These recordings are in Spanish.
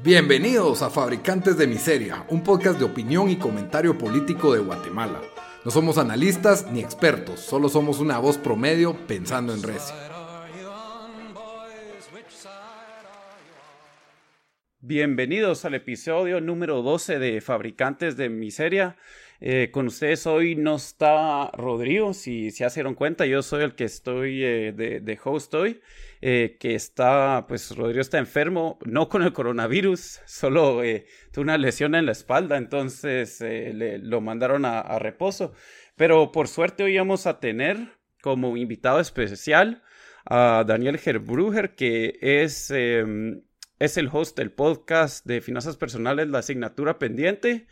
Bienvenidos a Fabricantes de Miseria, un podcast de opinión y comentario político de Guatemala. No somos analistas ni expertos, solo somos una voz promedio pensando en recio. Bienvenidos al episodio número 12 de Fabricantes de Miseria. Eh, con ustedes hoy no está Rodrigo, si se dieron cuenta, yo soy el que estoy eh, de, host hoy, eh, que está, pues Rodrigo está enfermo, no con el coronavirus, solo tuvo una lesión en la espalda, entonces le, lo mandaron a, a, reposo. Pero por suerte hoy vamos a tener como invitado especial a Daniel Gerbruger, que es, em, es el host del podcast de finanzas personales, la asignatura pendiente.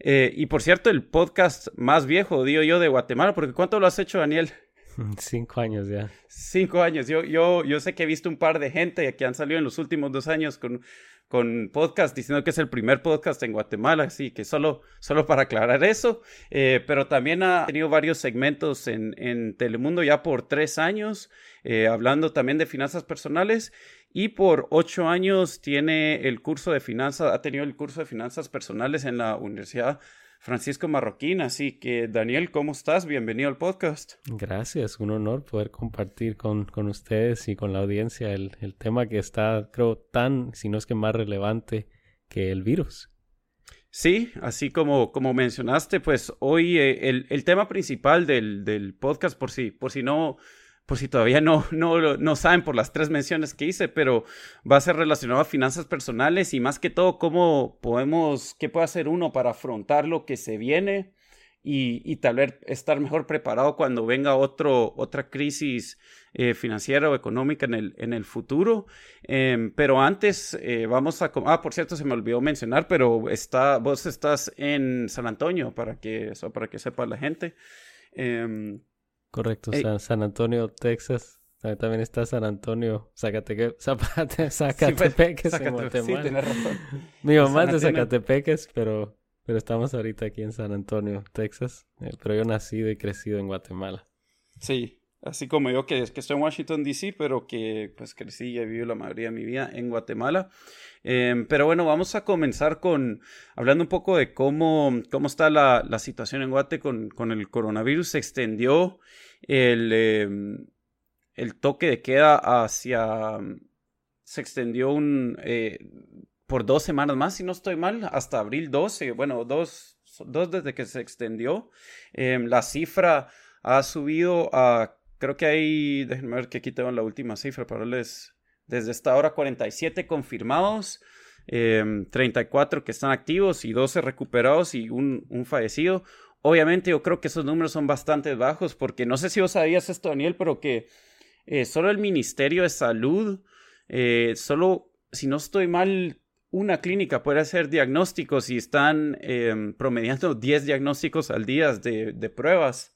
Eh, y por cierto, el podcast más viejo, digo yo, de Guatemala, porque ¿cuánto lo has hecho, Daniel? Cinco años ya. Cinco años. Yo, yo, yo sé que he visto un par de gente que han salido en los últimos dos años con, con podcast diciendo que es el primer podcast en Guatemala, así que solo, solo para aclarar eso. Eh, pero también ha tenido varios segmentos en, en Telemundo ya por tres años, eh, hablando también de finanzas personales y por ocho años tiene el curso de finanzas, ha tenido el curso de finanzas personales en la Universidad Francisco Marroquín. Así que, Daniel, ¿cómo estás? Bienvenido al podcast. Gracias, un honor poder compartir con, con ustedes y con la audiencia el, el, tema que está, creo, tan, si no es que más relevante que el virus. Sí, así como, como mencionaste, pues hoy eh, el, el, tema principal del, del podcast, por si, por si no por si todavía no, no, no saben por las tres menciones que hice, pero va a ser relacionado a finanzas personales y más que todo cómo podemos, qué puede hacer uno para afrontar lo que se viene y, y tal vez estar mejor preparado cuando venga otro, otra crisis eh, financiera o económica en el, en el futuro. Em, pero antes eh, vamos a... Ah, por cierto, se me olvidó mencionar, pero está, vos estás en San Antonio para que, eso, para que sepa la gente. Correcto, San, Antonio, Texas. También está San Antonio, Zacatepec, Zacatepeques en Guatemala. Sí, razón. Mi mamá es de Zacatepeques, pero, pero estamos ahorita aquí en San Antonio, Texas. Eh, pero yo nacido y crecido en Guatemala. Sí, así como yo que, estoy en Washington, D.C., pero que pues crecí y he vivido la mayoría de mi vida en Guatemala. Em, pero bueno, vamos a comenzar con hablando un poco de cómo, cómo está la, la situación en Guate con, con, el coronavirus. Se extendió el, em, el toque de queda hacia... Se extendió un, eh, por dos semanas más, si no estoy mal, hasta abril 12, bueno, dos, dos desde que se extendió. Em, la cifra ha subido a, creo que hay, déjenme ver que aquí tengo la última cifra para les desde esta hora 47 confirmados, 34 em, que están activos y 12 recuperados y un, fallecido. Obviamente yo creo que esos números son bastante bajos porque no sé si vos sabías esto, Daniel, pero que eh, solo el Ministerio de Salud, eh, solo, si no estoy mal, una clínica puede hacer diagnósticos y están em, promediando 10 diagnósticos al día de, de pruebas.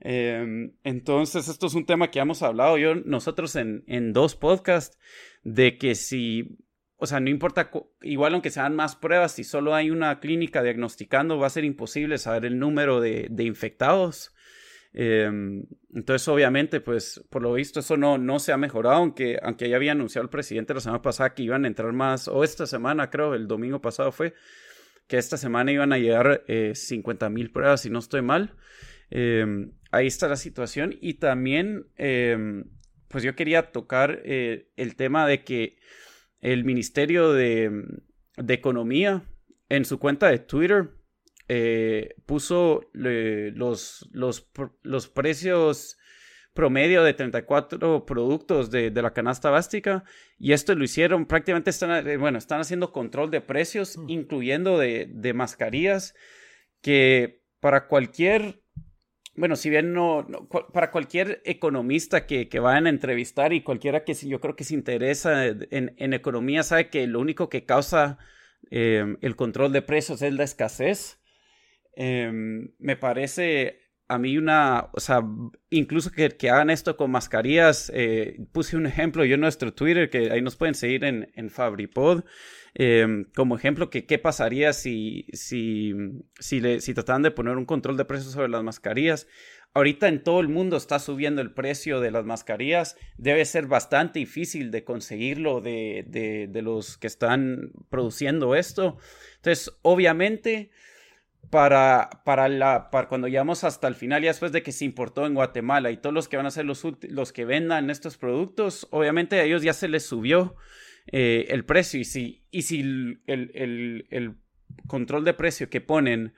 Em, entonces, esto es un tema que hemos hablado yo, nosotros en, en dos podcasts, de que si, o sea, no importa, igual aunque sean más pruebas, si solo hay una clínica diagnosticando, va a ser imposible saber el número de, de infectados. Em, entonces, obviamente, pues, por lo visto, eso no, no se ha mejorado, aunque, aunque ya había anunciado el presidente la semana pasada que iban a entrar más, o esta semana, creo, el domingo pasado fue, que esta semana iban a llegar eh, 50 mil pruebas, si no estoy mal. Eh, ahí está la situación. Y también, em, pues yo quería tocar eh, el tema de que el Ministerio de, Economía en su cuenta de Twitter eh, puso los, los, los, precios promedio de 34 productos de, la canasta básica y esto lo hicieron prácticamente están eh, bueno están haciendo control de precios mm. incluyendo de, de mascarillas que para cualquier bueno, si bien no, para cualquier economista que, que, vayan a entrevistar y cualquiera que yo creo que se interesa en, en economía sabe que lo único que causa em, el control de precios es la escasez. Em, me parece a mí una, o sea, incluso que, que hagan esto con mascarillas, eh, puse un ejemplo yo en nuestro Twitter, que ahí nos pueden seguir en, en FabriPod, Em, como ejemplo, que qué pasaría si, si, si, le, si trataran de poner un control de precios sobre las mascarillas. ahorita en todo el mundo está subiendo el precio de las mascarillas. Debe ser bastante difícil de conseguirlo de, los que están produciendo esto. Entonces, obviamente, para, para, la, para cuando llegamos hasta el final, ya después de que se importó en Guatemala y todos los que van a ser los, los que vendan estos productos, obviamente a ellos ya se les subió eh, el precio. Y si, y si el, el control de precio que ponen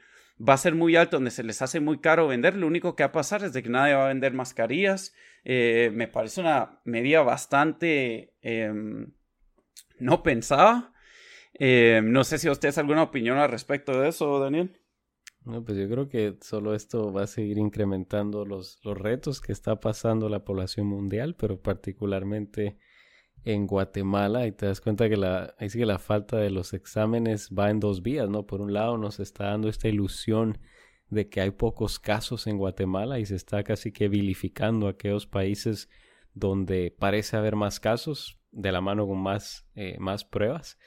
va a ser muy alto, donde se les hace muy caro vender, lo único que va a pasar es de que nadie va a vender mascarillas. Eh, me parece una medida bastante em, no pensada. Em, no sé si ustedes alguna opinión al respecto de eso, Daniel. No, pues yo creo que solo esto va a seguir incrementando los, los retos que está pasando la población mundial, pero particularmente en Guatemala y te das cuenta que la, ahí que la falta de los exámenes va en dos vías, ¿no? Por un lado nos está dando esta ilusión de que hay pocos casos en Guatemala y se está casi que vilificando a aquellos países donde parece haber más casos de la mano con más, eh, más pruebas.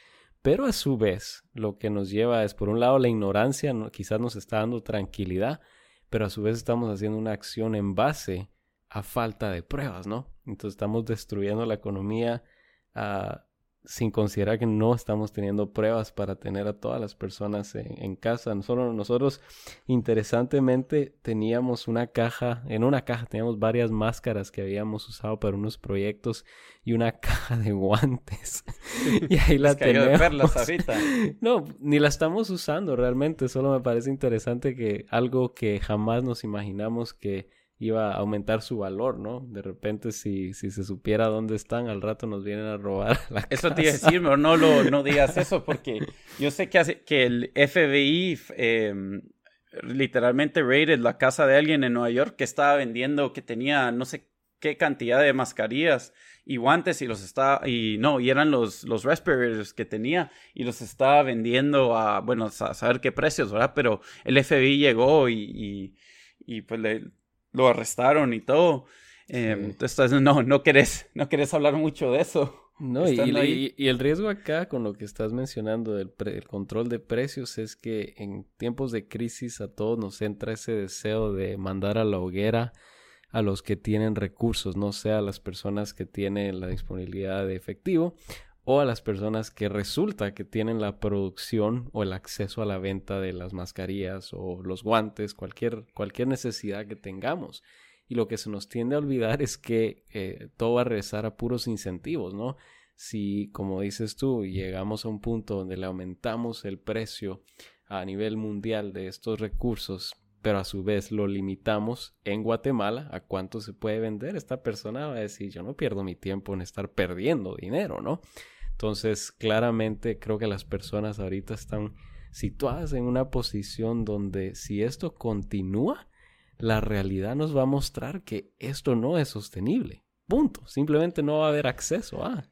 Pero a su vez lo que nos lleva es por un lado la ignorancia, quizás nos está dando tranquilidad, pero a su vez estamos haciendo una acción en base a falta de pruebas, ¿no? Entonces estamos destruyendo la economía ah, sin considerar que no estamos teniendo pruebas para tener a todas las personas en, casa. Nosotros, nosotros, interesantemente, teníamos una caja, en una caja teníamos varias máscaras que habíamos usado para unos proyectos y una caja de guantes. y ahí la tenemos. no, ni la estamos usando realmente, solo me parece interesante que algo que jamás nos imaginamos que iba a aumentar su valor, ¿no? De repente, si, si se supiera dónde están, al rato nos vienen a robar la Eso te iba a decir, no, no, lo, no digas eso, porque yo sé que, hace, que el FBI em, literalmente raided la casa de alguien en Nueva York que estaba vendiendo, que tenía no sé qué cantidad de mascarillas y guantes y los estaba, y no, y eran los, los respirators que tenía y los estaba vendiendo a, bueno, a saber qué precios, ¿verdad? Pero el FBI llegó y, y, y pues le lo arrestaron y todo. Em, entonces, no, no querés, no querés hablar mucho de eso. No, y, y, el riesgo acá con lo que estás mencionando del control de precios es que en tiempos de crisis a todos nos entra ese deseo de mandar a la hoguera a los que tienen recursos, no sea a las personas que tienen la disponibilidad de efectivo o a las personas que resulta que tienen la producción o el acceso a la venta de las mascarillas o los guantes, cualquier, cualquier necesidad que tengamos. Y lo que se nos tiende a olvidar es que eh, todo va a regresar a puros incentivos, ¿no? Si, como dices tú, llegamos a un punto donde le aumentamos el precio a nivel mundial de estos recursos, pero a su vez lo limitamos en Guatemala a cuánto se puede vender, esta persona va a decir, yo no pierdo mi tiempo en estar perdiendo dinero, ¿no? Entonces, claramente creo que las personas ahorita están situadas en una posición donde si esto continúa, la realidad nos va a mostrar que esto no es sostenible. Punto. Simplemente no va a haber acceso a.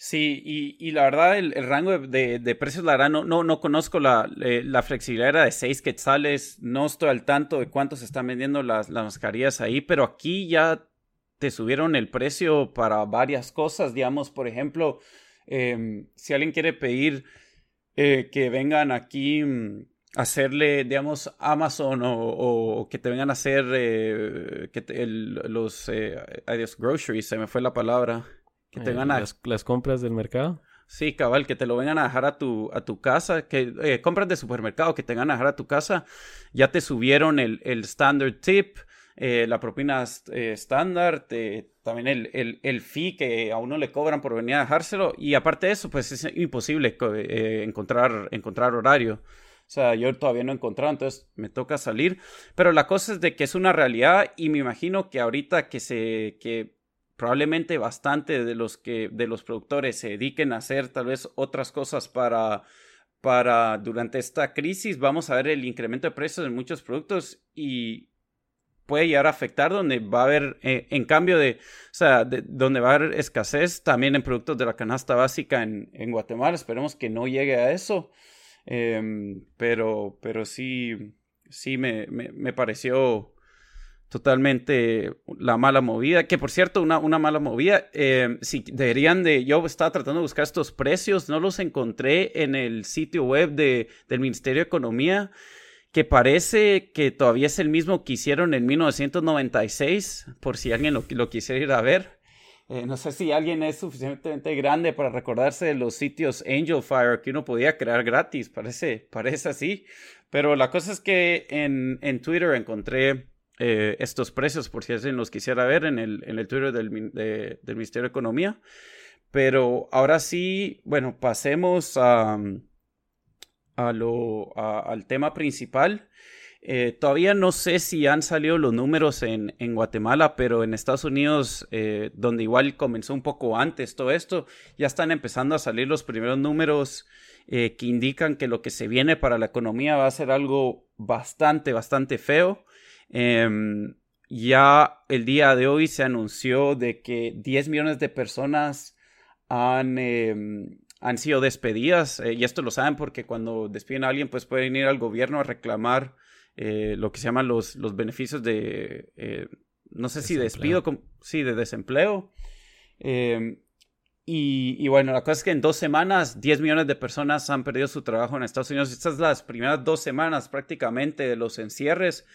Sí, y, la verdad, el, rango de, precios, la verdad, no, no, no conozco la, la, flexibilidad era de 6 quetzales, no estoy al tanto de cuánto se están vendiendo las, las mascarillas ahí, pero aquí ya te subieron el precio para varias cosas, digamos, por ejemplo, em, si alguien quiere pedir eh, que vengan aquí mm, hacerle, digamos, Amazon o, que te vengan a hacer eh, que los eh, adiós, groceries, se me fue la palabra, que te vengan a... Las, compras del mercado. Sí, cabal, que te lo vengan a dejar a tu, a tu casa, que compras de supermercado, que te vengan a dejar a tu casa, ya te subieron el, el standard tip, eh, la propina eh, estándar, también el, el, el, fee que a uno le cobran por venir a dejárselo. Y aparte de eso, pues es imposible eh, encontrar, encontrar horario. O sea, yo todavía no he encontrado, entonces me toca salir. Pero la cosa es de que es una realidad y me imagino que ahorita que se, que probablemente bastante de los que, de los productores se dediquen a hacer tal vez otras cosas para, para durante esta crisis, vamos a ver el incremento de precios en muchos productos y puede llegar a afectar, donde va a haber, eh, en cambio de, o sea, donde va a haber escasez también en productos de la canasta básica en, Guatemala. Esperemos que no llegue a eso. Em, pero, pero sí, sí me, me, pareció totalmente la mala movida. Que por cierto, una, una mala movida. Eh, si deberían de. Yo estaba tratando de buscar estos precios, no los encontré en el sitio web de, del Ministerio de Economía. que parece que todavía es el mismo que hicieron en 1996, por si alguien lo, quisiera ir a ver. Eh, no sé si alguien es suficientemente grande para recordarse de los sitios Angel Fire que uno podía crear gratis, parece, parece así. Pero la cosa es que en, en Twitter encontré eh, estos precios, por si alguien los quisiera ver, en el, en el Twitter del, del Ministerio de Economía. Pero ahora sí, bueno, pasemos a, a lo, al tema principal. Eh, todavía no sé si han salido los números en, en Guatemala, pero en Estados Unidos, eh, donde igual comenzó un poco antes todo esto, ya están empezando a salir los primeros números que indican que lo que se viene para la economía va a ser algo bastante, bastante feo. Em, ya el día de hoy se anunció de que 10 millones de personas han em, han sido despedidas, eh, y esto lo saben porque cuando despiden a alguien, pues pueden ir al gobierno a reclamar eh, lo que se llaman los, los beneficios de, eh, no sé si despido, sí, de desempleo. Y, y, bueno, la cosa es que en dos semanas 10 millones de personas han perdido su trabajo en Estados Unidos. Estas son las primeras dos semanas prácticamente de los encierres,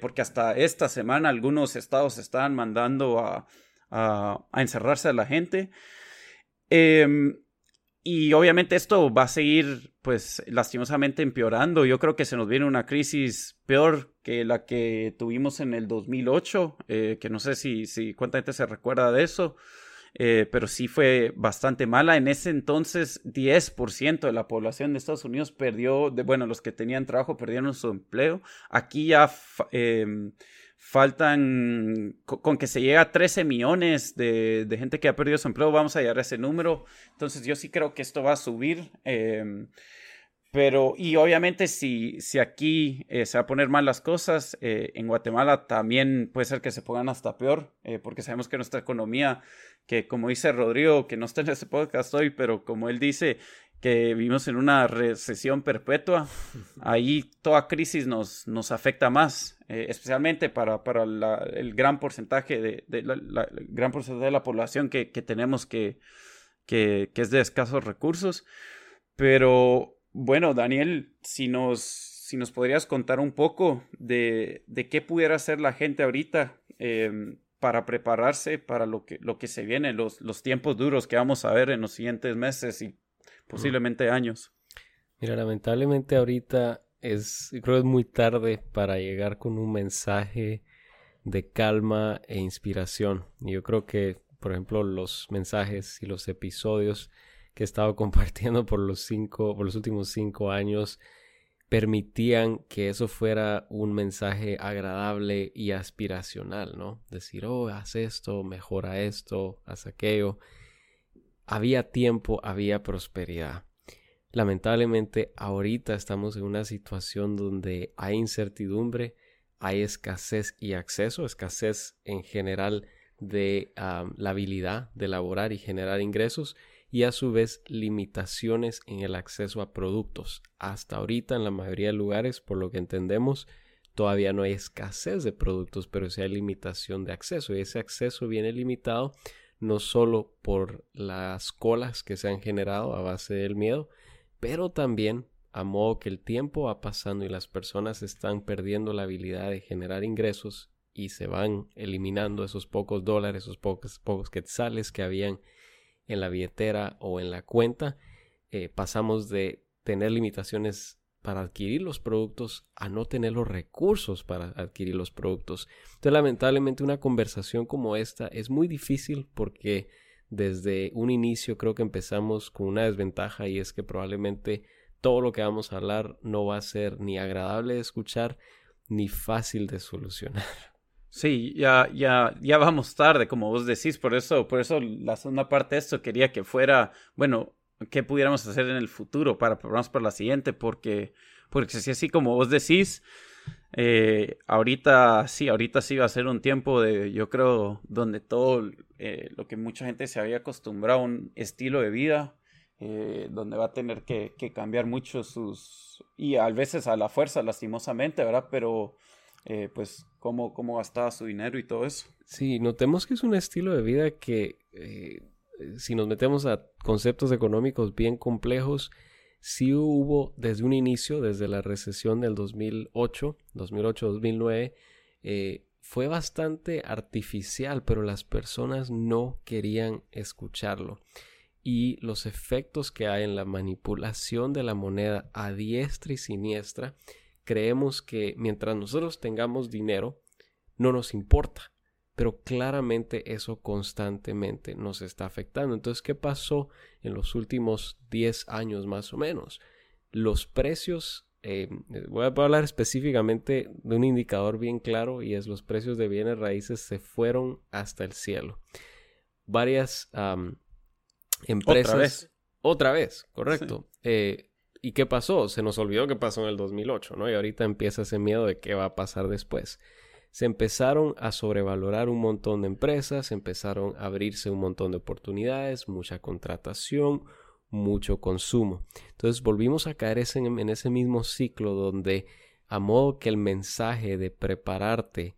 porque hasta esta semana algunos estados están mandando a, a, a encerrarse a la gente. Eh, y obviamente esto va a seguir, pues, lastimosamente empeorando. Yo creo que se nos viene una crisis peor que la que tuvimos en el 2008, eh, que no sé si, si cuánta gente se recuerda de eso, eh, pero sí fue bastante mala. En ese entonces, 10% de la población de Estados Unidos perdió, de, bueno, los que tenían trabajo perdieron su empleo. Aquí ya... Em, faltan, con que se llega a 13 millones de, gente que ha perdido su empleo, vamos a llegar a ese número. Entonces yo sí creo que esto va a subir. Em, pero, y obviamente si, si aquí eh, se va a poner mal las cosas, eh, en Guatemala también puede ser que se pongan hasta peor, eh, porque sabemos que nuestra economía, que como dice Rodrigo, que no está en ese podcast hoy, pero como él dice, que vivimos en una recesión perpetua, ahí toda crisis nos, nos afecta más, eh, especialmente para, para el gran porcentaje de, la, gran porcentaje de la población que, tenemos que, que, es de escasos recursos. Pero bueno, Daniel, si nos, si nos podrías contar un poco de, de qué pudiera hacer la gente ahorita em, para prepararse para lo que, lo que se viene, los, los tiempos duros que vamos a ver en los siguientes meses y posiblemente años. Mira, lamentablemente ahorita es, creo que es muy tarde para llegar con un mensaje de calma e inspiración. Y yo creo que, por ejemplo, los mensajes y los episodios que he estado compartiendo por los cinco, por los últimos cinco años, permitían que eso fuera un mensaje agradable y aspiracional, ¿no? Decir, oh, haz esto, mejora esto, haz aquello había tiempo, había prosperidad. Lamentablemente ahorita estamos en una situación donde hay incertidumbre, hay escasez y acceso, escasez en general de la habilidad de elaborar y generar ingresos y a su vez limitaciones en el acceso a productos. Hasta ahorita en la mayoría de lugares, por lo que entendemos, todavía no hay escasez de productos, pero sí hay limitación de acceso y ese acceso viene limitado no solo por las colas que se han generado a base del miedo, pero también a modo que el tiempo va pasando y las personas están perdiendo la habilidad de generar ingresos y se van eliminando esos pocos dólares, esos pocos, pocos quetzales que habían en la billetera o en la cuenta, eh, pasamos de tener limitaciones para adquirir los productos a no tener los recursos para adquirir los productos. Entonces, lamentablemente, una conversación como esta es muy difícil porque desde un inicio creo que empezamos con una desventaja y es que probablemente todo lo que vamos a hablar no va a ser ni agradable de escuchar ni fácil de solucionar. Sí, ya, ya, ya vamos tarde, como vos decís, por eso, por eso la segunda parte de esto quería que fuera, bueno, qué pudiéramos hacer en el futuro para prepararnos para la siguiente, porque, porque si así como vos decís, eh, ahorita sí, ahorita sí va a ser un tiempo de, yo creo, donde todo eh, lo que mucha gente se había acostumbrado a un estilo de vida, eh, donde va a tener que, que, cambiar mucho sus, y a veces a la fuerza, lastimosamente, ¿verdad? Pero, pues, cómo, cómo gastaba su dinero y todo eso. Sí, notemos que es un estilo de vida que si nos metemos a conceptos económicos bien complejos, sí hubo desde un inicio, desde la recesión del 2008, 2008-2009, eh, fue bastante artificial, pero las personas no querían escucharlo. Y los efectos que hay en la manipulación de la moneda a diestra y siniestra, creemos que mientras nosotros tengamos dinero, no nos importa pero claramente eso constantemente nos está afectando. Entonces, ¿qué pasó en los últimos 10 años más o menos? Los precios, eh, voy a hablar específicamente de un indicador bien claro y es los precios de bienes raíces se fueron hasta el cielo. Varias empresas... Otra vez. Otra vez, correcto. Eh, ¿Y qué pasó? Se nos olvidó que pasó en el 2008, ¿no? Y ahorita empieza ese miedo de qué va a pasar después se empezaron a sobrevalorar un montón de empresas, empezaron a abrirse un montón de oportunidades, mucha contratación, mucho consumo. Entonces volvimos a caer en, ese mismo ciclo donde a modo que el mensaje de prepararte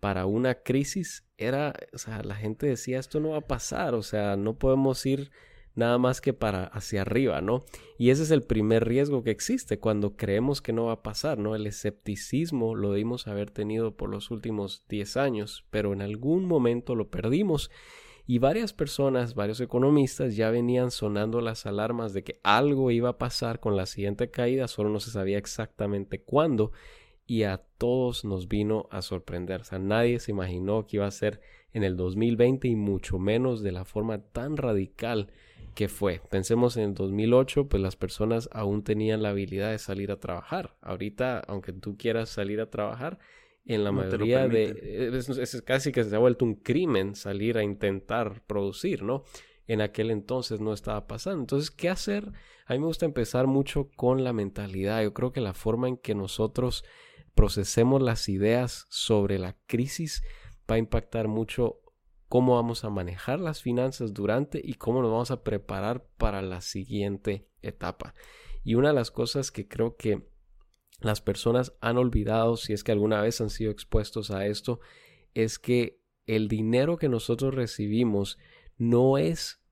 para una crisis era, o sea, la gente decía esto no va a pasar, o sea, no podemos ir nada más que para hacia arriba, ¿no? Y ese es el primer riesgo que existe cuando creemos que no va a pasar, ¿no? El escepticismo lo debimos haber tenido por los últimos 10 años, pero en algún momento lo perdimos y varias personas, varios economistas ya venían sonando las alarmas de que algo iba a pasar con la siguiente caída, solo no se sabía exactamente cuándo y a todos nos vino a sorprender. O nadie se imaginó que iba a ser en el 2020 y mucho menos de la forma tan radical ¿Qué fue? Pensemos en el 2008, pues las personas aún tenían la habilidad de salir a trabajar. Ahorita, aunque tú quieras salir a trabajar, en la mayoría de... Es, casi que se ha vuelto un crimen salir a intentar producir, ¿no? En aquel entonces no estaba pasando. Entonces, ¿qué hacer? A mí me gusta empezar mucho con la mentalidad. Yo creo que la forma en que nosotros procesemos las ideas sobre la crisis va a impactar mucho cómo vamos a manejar las finanzas durante y cómo nos vamos a preparar para la siguiente etapa. Y una de las cosas que creo que las personas han olvidado, si es que alguna vez han sido expuestos a esto, es que el dinero que nosotros recibimos no es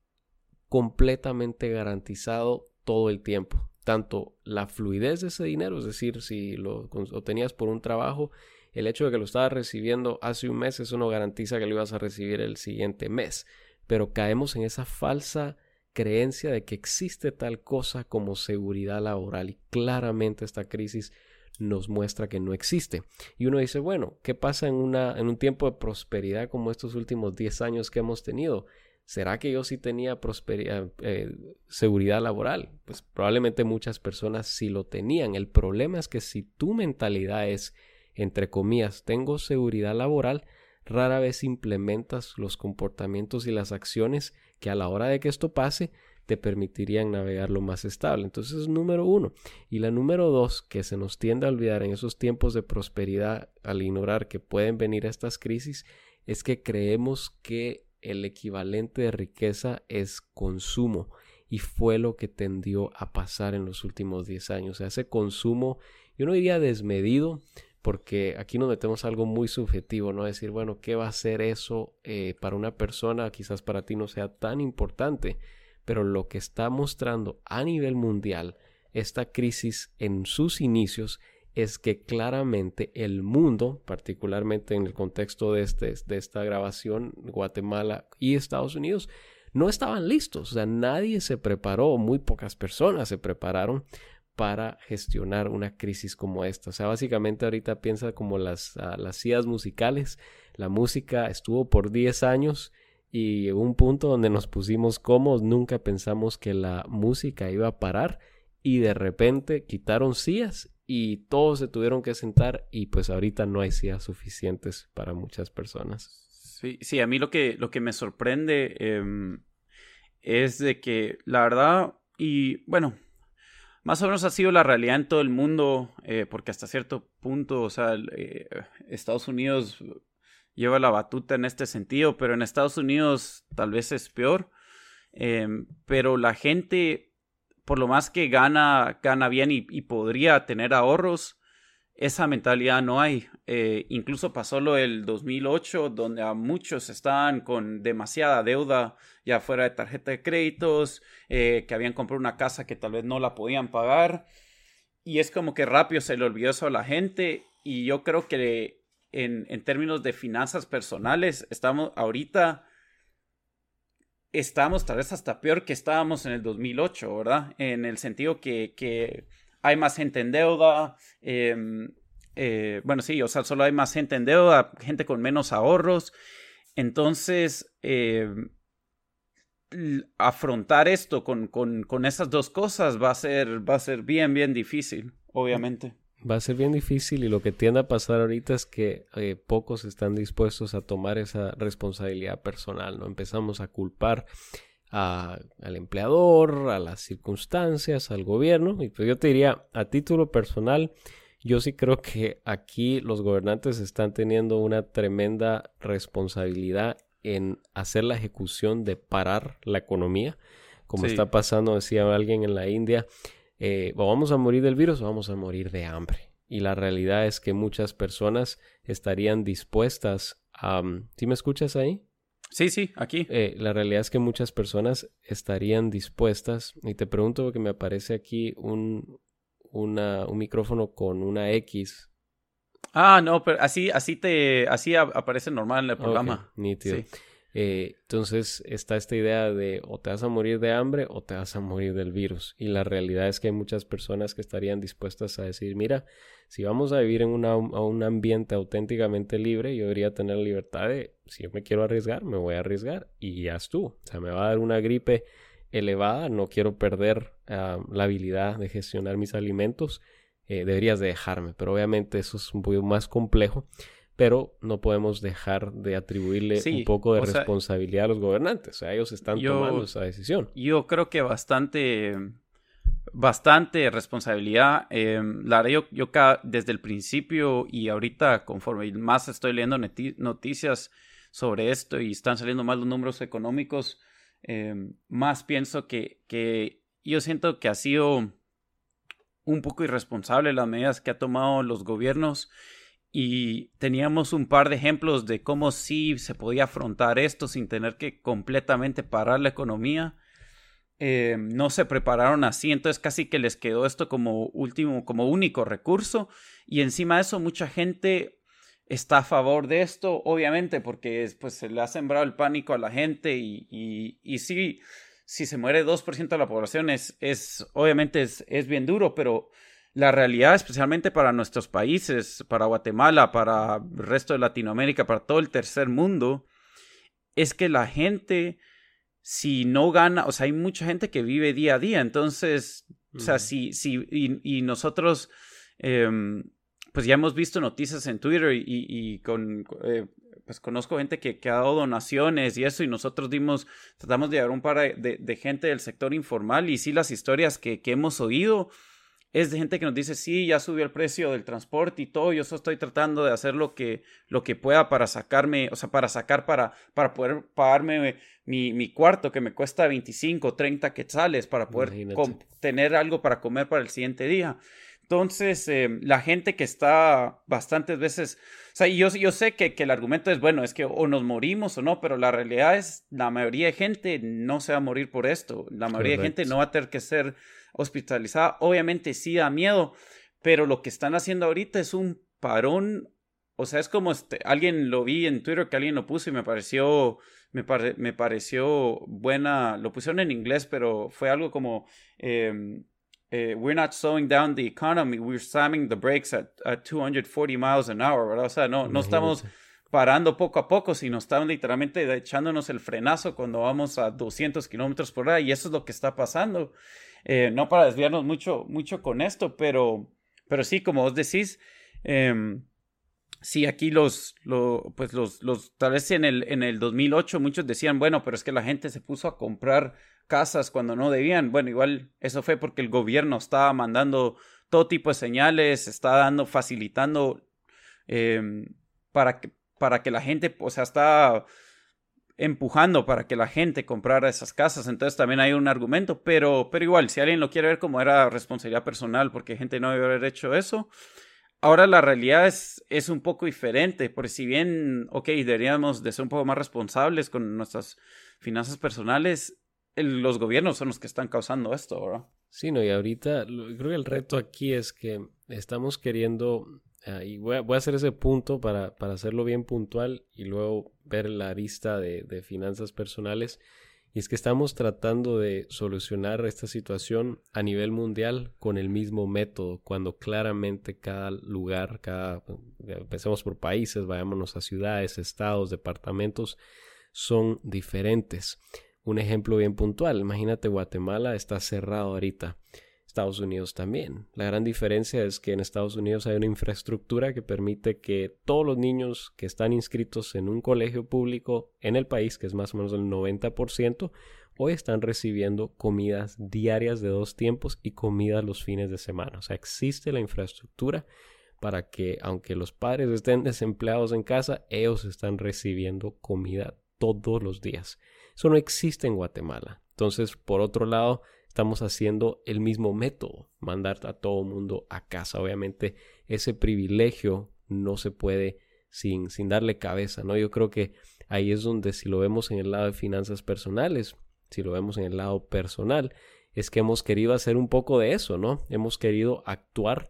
completamente garantizado todo el tiempo. Tanto la fluidez de ese dinero, es decir, si lo, lo tenías por un trabajo, el hecho de que lo estabas recibiendo hace un mes, eso no garantiza que lo ibas a recibir el siguiente mes. Pero caemos en esa falsa creencia de que existe tal cosa como seguridad laboral y claramente esta crisis nos muestra que no existe. Y uno dice, bueno, ¿qué pasa en, una, en un tiempo de prosperidad como estos últimos 10 años que hemos tenido? ¿Será que yo sí tenía prosperidad, eh, seguridad laboral? Pues probablemente muchas personas sí lo tenían. El problema es que si tu mentalidad es entre comillas, tengo seguridad laboral, rara vez implementas los comportamientos y las acciones que a la hora de que esto pase te permitirían navegar lo más estable. Entonces es número uno. Y la número dos, que se nos tiende a olvidar en esos tiempos de prosperidad al ignorar que pueden venir estas crisis, es que creemos que el equivalente de riqueza es consumo. Y fue lo que tendió a pasar en los últimos 10 años. O sea, ese consumo, yo no diría desmedido, porque aquí nos metemos algo muy subjetivo, ¿no? Decir, bueno, ¿qué va a ser eso eh, para una persona? Quizás para ti no sea tan importante, pero lo que está mostrando a nivel mundial esta crisis en sus inicios es que claramente el mundo, particularmente en el contexto de, este, de esta grabación, Guatemala y Estados Unidos, no estaban listos, o sea, nadie se preparó, muy pocas personas se prepararon para gestionar una crisis como esta. O sea, básicamente ahorita piensa como las, uh, las musicales. La música estuvo por 10 años y un punto donde nos pusimos cómodos, nunca pensamos que la música iba a parar y de repente quitaron sillas y todos se tuvieron que sentar y pues ahorita no hay sillas suficientes para muchas personas. Sí, sí a mí lo que, lo que me sorprende em, es de que la verdad, y bueno, más o menos ha sido la realidad en todo el mundo, eh, porque hasta cierto punto, o sea, eh, Estados Unidos lleva la batuta en este sentido, pero en Estados Unidos tal vez es peor. Em, pero la gente, por lo más que gana, gana bien y, podría tener ahorros, esa mentalidad no hay. Eh, incluso pasó lo del 2008, donde a muchos estaban con demasiada deuda ya fuera de tarjeta de créditos, eh, que habían comprado una casa que tal vez no la podían pagar. Y es como que rápido se le olvidó eso a la gente. Y yo creo que en, en términos de finanzas personales, estamos ahorita estamos tal vez hasta peor que estábamos en el 2008, ¿verdad? En el sentido que, que hay más gente en deuda, em, eh, bueno, sí, o sea, solo hay más gente en deuda, gente con menos ahorros. Entonces, em, afrontar esto con, con, con, esas dos cosas va a ser, va a ser bien, bien difícil, obviamente. Va a ser bien difícil y lo que tiende a pasar ahorita es que eh, pocos están dispuestos a tomar esa responsabilidad personal, ¿no? Empezamos a culpar al empleador, a las circunstancias, al gobierno. Y pues yo te diría, a título personal, yo sí creo que aquí los gobernantes están teniendo una tremenda responsabilidad en hacer la ejecución de parar la economía, como está pasando, decía alguien en la India, eh, vamos a morir del virus o vamos a morir de hambre. Y la realidad es que muchas personas estarían dispuestas a... ¿Sí me escuchas ahí? Sí, sí, aquí. Eh, la realidad es que muchas personas estarían dispuestas, y te pregunto porque me aparece aquí un, una, un micrófono con una X. Ah, no, pero así, así te, así aparece normal en el programa. nítido. Sí. Eh, entonces está esta idea de o te vas a morir de hambre o te vas a morir del virus. Y la realidad es que hay muchas personas que estarían dispuestas a decir, mira, si vamos a vivir en un ambiente auténticamente libre, yo debería tener la libertad de, si yo me quiero arriesgar, me voy a arriesgar y ya tú. O sea, me va a dar una gripe elevada, no quiero perder ah, la habilidad de gestionar mis alimentos, eh, deberías de dejarme. Pero obviamente eso es un poco más complejo pero no podemos dejar de atribuirle un poco de responsabilidad a los gobernantes. O sea, ellos están tomando esa decisión. Yo creo que bastante, bastante responsabilidad. Eh, la verdad, yo, yo desde el principio y ahorita, conforme más estoy leyendo noticias sobre esto y están saliendo más los números económicos, em, más pienso que, que yo siento que ha sido un poco irresponsable las medidas que ha tomado los gobiernos y teníamos un par de ejemplos de cómo sí se podía afrontar esto sin tener que completamente parar la economía. Eh, no se prepararon así, entonces casi que les quedó esto como último, como único recurso. Y encima de eso, mucha gente está a favor de esto, obviamente, porque pues, se le ha sembrado el pánico a la gente y, y, sí, si se muere 2% de la población es, es obviamente es, es bien duro, pero la realidad, especialmente para nuestros países, para Guatemala, para el resto de Latinoamérica, para todo el tercer mundo, es que la gente, si no gana, o sea, hay mucha gente que vive día a día, entonces, o sea, si, si, y, nosotros, em, pues ya hemos visto noticias en Twitter y, con, eh, pues conozco gente que, ha dado donaciones y eso, y nosotros dimos, tratamos de llevar un par de, gente del sector informal y sí las historias que, que hemos oído, es de gente que nos dice, sí, ya subió el precio del transporte y todo, yo solo estoy tratando de hacer lo que, lo que pueda para sacarme, o sea, para sacar, para, para poder pagarme mi, mi cuarto que me cuesta 25, 30 quetzales para poder tener algo para comer para el siguiente día. Entonces, eh, la gente que está bastantes veces, o sea, yo, yo sé que, que, el argumento es, bueno, es que o nos morimos o no, pero la realidad es, la mayoría de gente no se va a morir por esto, la mayoría de gente no va a tener que ser hospitalizada. Obviamente sí da miedo, pero lo que están haciendo ahorita es un parón. O sea, es como este, alguien lo vi en Twitter que alguien lo puso y me pareció, me, me pareció buena. Lo pusieron en inglés, pero fue algo como em, eh, We're not slowing down the economy, we're slamming the brakes at, at 240 miles an hour, ¿verdad? O sea, no, no estamos parando poco a poco, sino estamos literalmente echándonos el frenazo cuando vamos a 200 kilómetros por hora y eso es lo que está pasando. Eh, no para desviarnos mucho, mucho con esto, pero, pero sí, como vos decís, eh, sí, aquí los, pues los, los, tal vez en el, en el 2008 muchos decían, bueno, pero es que la gente se puso a comprar casas cuando no debían. Bueno, igual eso fue porque el gobierno estaba mandando todo tipo de señales, está dando, facilitando eh, para, que, para que la gente, o sea, está empujando para que la gente comprara esas casas. Entonces también hay un argumento, pero, pero igual, si alguien lo quiere ver como era responsabilidad personal, porque gente no debe haber hecho eso, ahora la realidad es, es un poco diferente, porque si bien, ok, deberíamos de ser un poco más responsables con nuestras finanzas personales, los gobiernos son los que están causando esto, ¿verdad? Sí, no, y ahorita creo que el reto aquí es que estamos queriendo, ah, y voy a, hacer ese punto para, para, hacerlo bien puntual y luego ver la lista de, de finanzas personales. Y es que estamos tratando de solucionar esta situación a nivel mundial con el mismo método, cuando claramente cada lugar, cada, empecemos por países, vayámonos a ciudades, estados, departamentos, son diferentes. Un ejemplo bien puntual, imagínate Guatemala está cerrado ahorita. Estados Unidos también. La gran diferencia es que en Estados Unidos hay una infraestructura que permite que todos los niños que están inscritos en un colegio público en el país, que es más o menos el 90%, hoy están recibiendo comidas diarias de dos tiempos y comidas los fines de semana. O sea, existe la infraestructura para que aunque los padres estén desempleados en casa, ellos están recibiendo comida todos los días. Eso no existe en Guatemala. Entonces, por otro lado, estamos haciendo el mismo método, mandar a todo mundo a casa. Obviamente ese privilegio no se puede sin, sin darle cabeza, ¿no? Yo creo que ahí es donde si lo vemos en el lado de finanzas personales, si lo vemos en el lado personal, es que hemos querido hacer un poco de eso, ¿no? Hemos querido actuar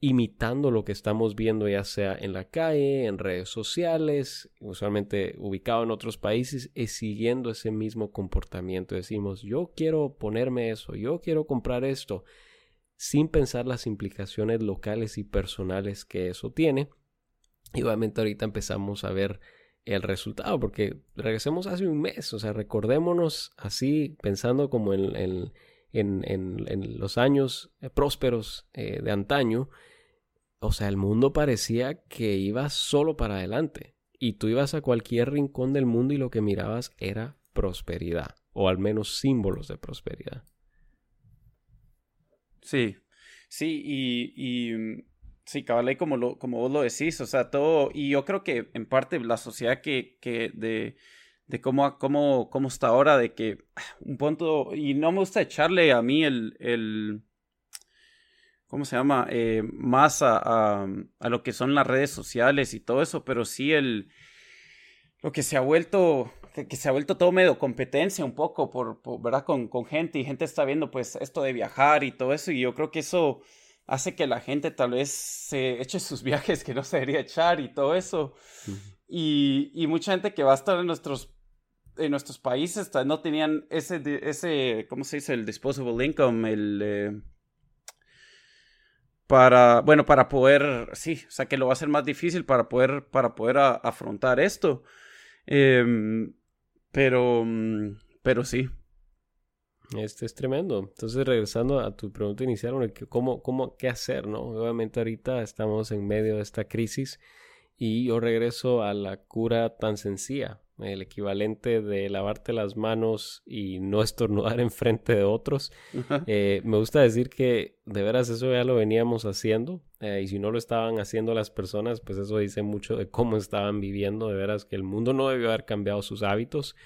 imitando lo que estamos viendo ya sea en la calle, en redes sociales, usualmente ubicado en otros países, y siguiendo ese mismo comportamiento. Decimos, yo quiero ponerme eso, yo quiero comprar esto, sin pensar las implicaciones locales y personales que eso tiene. Y obviamente ahorita empezamos a ver el resultado, porque regresemos hace un mes, o sea, recordémonos así, pensando como en, en en, en, los años eh, prósperos eh, de antaño, o sea, el mundo parecía que iba solo para adelante. Y tú ibas a cualquier rincón del mundo y lo que mirabas era prosperidad, o al menos símbolos de prosperidad. Sí, sí, y, y mm, sí, cabal, como, lo, como vos lo decís, o sea, todo, y yo creo que en parte la sociedad que, que de, de cómo, cómo, cómo está ahora, de que ah, un punto, y no me gusta echarle a mí el, el ¿cómo se llama? Eh, más a, a, lo que son las redes sociales y todo eso, pero sí el, lo que se ha vuelto, que, se ha vuelto todo medio competencia un poco, por, ¿verdad? Con, con, gente y gente está viendo pues esto de viajar y todo eso y yo creo que eso hace que la gente tal vez se eche sus viajes que no se debería echar y todo eso. y, y, mucha gente que va a estar en nuestros en nuestros países no tenían ese, ese ¿cómo se dice? El disposable income, el... Eh, para, bueno, para poder, sí, o sea, que lo va a ser más difícil para poder, para poder afrontar esto. Em, pero, pero sí. Este es tremendo. Entonces, regresando a tu pregunta inicial, ¿cómo, cómo, qué hacer, no? Obviamente ahorita estamos en medio de esta crisis y yo regreso a la cura tan sencilla el equivalente de lavarte las manos y no estornudar enfrente de otros. Eh, me gusta decir que de veras eso ya lo veníamos haciendo eh, y si no lo estaban haciendo las personas, pues eso dice mucho de cómo estaban viviendo. De veras que el mundo no debió haber cambiado sus hábitos,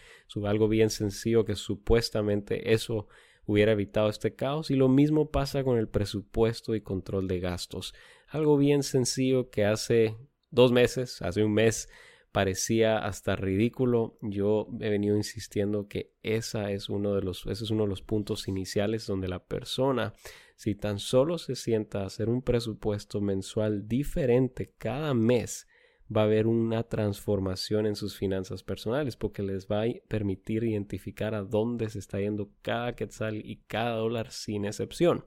algo bien sencillo que supuestamente eso hubiera evitado este caos y lo mismo pasa con el presupuesto y control de gastos. Algo bien sencillo que hace dos meses, hace un mes, parecía hasta ridículo. Yo he venido insistiendo que esa es uno de los, ese es uno de los puntos iniciales donde la persona, si tan solo se sienta a hacer un presupuesto mensual diferente cada mes, va a haber una transformación en sus finanzas personales porque les va a permitir identificar a dónde se está yendo cada quetzal y cada dólar sin excepción.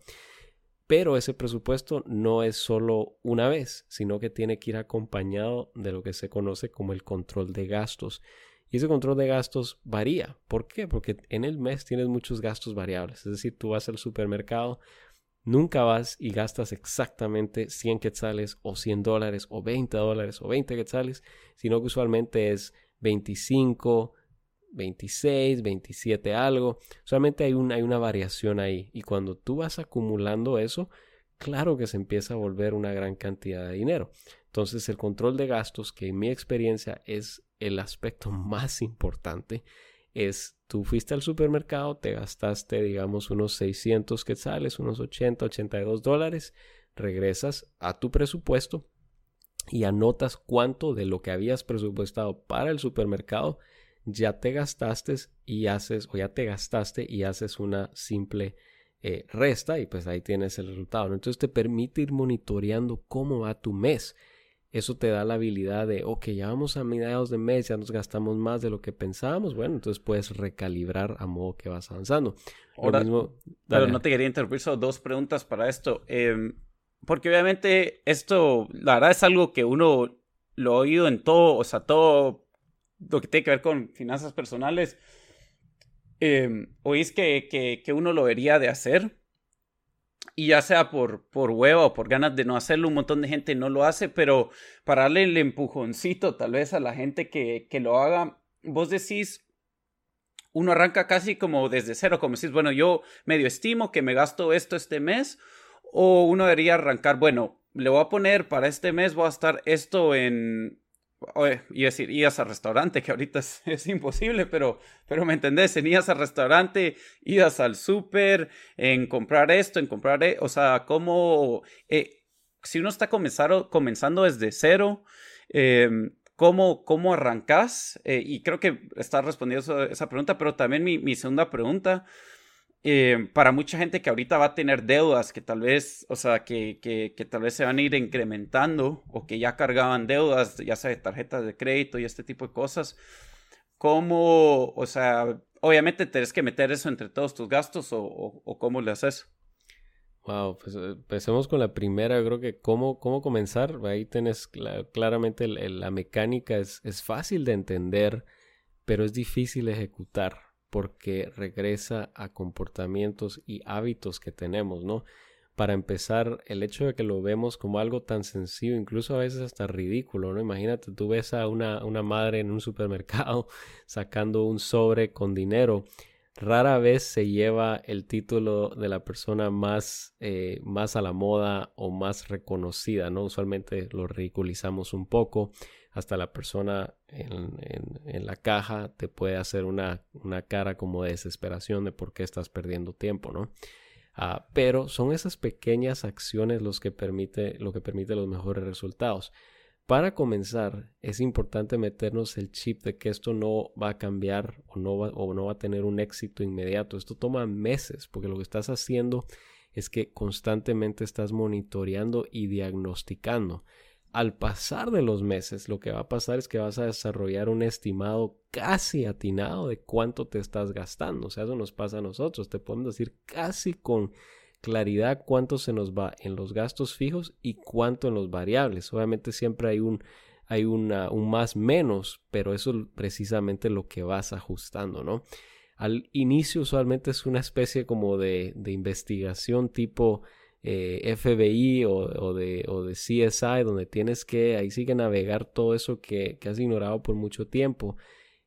Pero ese presupuesto no es solo una vez, sino que tiene que ir acompañado de lo que se conoce como el control de gastos. Y ese control de gastos varía. ¿Por qué? Porque en el mes tienes muchos gastos variables. Es decir, tú vas al supermercado, nunca vas y gastas exactamente 100 quetzales o 100 dólares o 20 dólares o 20 quetzales, sino que usualmente es 25, 26, 27 algo. Solamente hay, hay una variación ahí. Y cuando tú vas acumulando eso, claro que se empieza a volver una gran cantidad de dinero. Entonces el control de gastos, que en mi experiencia es el aspecto más importante, es tú fuiste al supermercado, te gastaste digamos unos 600 quetzales, unos 80, 82 dólares, regresas a tu presupuesto y anotas cuánto de lo que habías presupuestado para el supermercado ya te gastaste y haces o ya te gastaste y haces una simple eh, resta y pues ahí tienes el resultado. Entonces te permite ir monitoreando cómo va tu mes. Eso te da la habilidad de, ok, ya vamos a mediados de mes, ya nos gastamos más de lo que pensábamos. Bueno, entonces puedes recalibrar a modo que vas avanzando. Ahora, pero no te quería interrumpir, solo dos preguntas para esto. Em, porque obviamente esto, la verdad es algo que uno lo ha oído en todo, o sea, todo lo que tiene que ver con finanzas personales. Eh, oís que, que, que, uno lo debería de hacer. Y ya sea por, por hueva o por ganas de no hacerlo, un montón de gente no lo hace, pero para darle el empujoncito tal vez a la gente que, que lo haga, vos decís, uno arranca casi como desde cero, como decís, bueno, yo medio estimo que me gasto esto este mes, o uno debería arrancar, bueno, le voy a poner para este mes, voy a estar esto en, Oye, iba a decir, ibas al restaurante, que ahorita es, imposible, pero, pero me entendés, en ibas al restaurante, ibas al súper, en comprar esto, en comprar, e, o sea, cómo, eh, si uno está comenzando, comenzando desde cero, eh, ¿cómo, ¿cómo arrancás? Eh, y creo que está respondiendo esa pregunta, pero también mi segunda pregunta, eh, para mucha gente que ahorita va a tener deudas, que tal vez, o sea, que, que, tal vez se van a ir incrementando o que ya cargaban deudas, ya sea de tarjetas de crédito y este tipo de cosas, ¿cómo, o sea, obviamente tienes que meter eso entre todos tus gastos o, cómo le haces? Wow, pues eh, empecemos con la primera, creo que cómo, cómo comenzar, ahí tienes claramente la mecánica, es, es fácil de entender, pero es difícil ejecutar porque regresa a comportamientos y hábitos que tenemos, ¿no? Para empezar, el hecho de que lo vemos como algo tan sencillo, incluso a veces hasta ridículo, ¿no? Imagínate, tú ves a una, una madre en un supermercado sacando un sobre con dinero. Rara vez se lleva el título de la persona más, eh, más a la moda o más reconocida, ¿no? Usualmente lo ridiculizamos un poco hasta la persona en, la caja te puede hacer una, una, cara como de desesperación de por qué estás perdiendo tiempo, ¿no? Ah, pero son esas pequeñas acciones los que permite, lo que permite los mejores resultados. Para comenzar, es importante meternos el chip de que esto no va a cambiar o no va, o no va a tener un éxito inmediato. Esto toma meses porque lo que estás haciendo es que constantemente estás monitoreando y diagnosticando al pasar de los meses, lo que va a pasar es que vas a desarrollar un estimado casi atinado de cuánto te estás gastando. O sea, eso nos pasa a nosotros. Te podemos decir casi con claridad cuánto se nos va en los gastos fijos y cuánto en los variables. Obviamente siempre hay un, hay una, un más menos, pero eso es precisamente lo que vas ajustando, ¿no? Al inicio usualmente es una especie como de, de investigación tipo eh, FBI o, de, CSI, donde tienes que ahí sí que navegar todo eso que, has ignorado por mucho tiempo.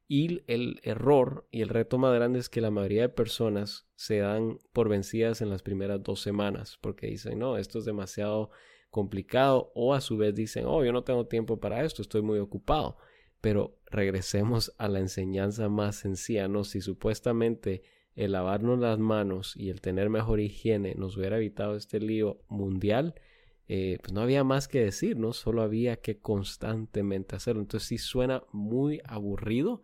Y el error y el reto más grande es que la mayoría de personas se dan por vencidas en las primeras dos semanas porque dicen, no, esto es demasiado complicado o a su vez dicen, oh, yo no tengo tiempo para esto, estoy muy ocupado. Pero regresemos a la enseñanza más sencilla, ¿no? Si supuestamente el lavarnos las manos y el tener mejor higiene nos hubiera evitado este lío mundial, eh, pues no había más que decir, ¿no? Solo había que constantemente hacerlo. Entonces sí suena muy aburrido,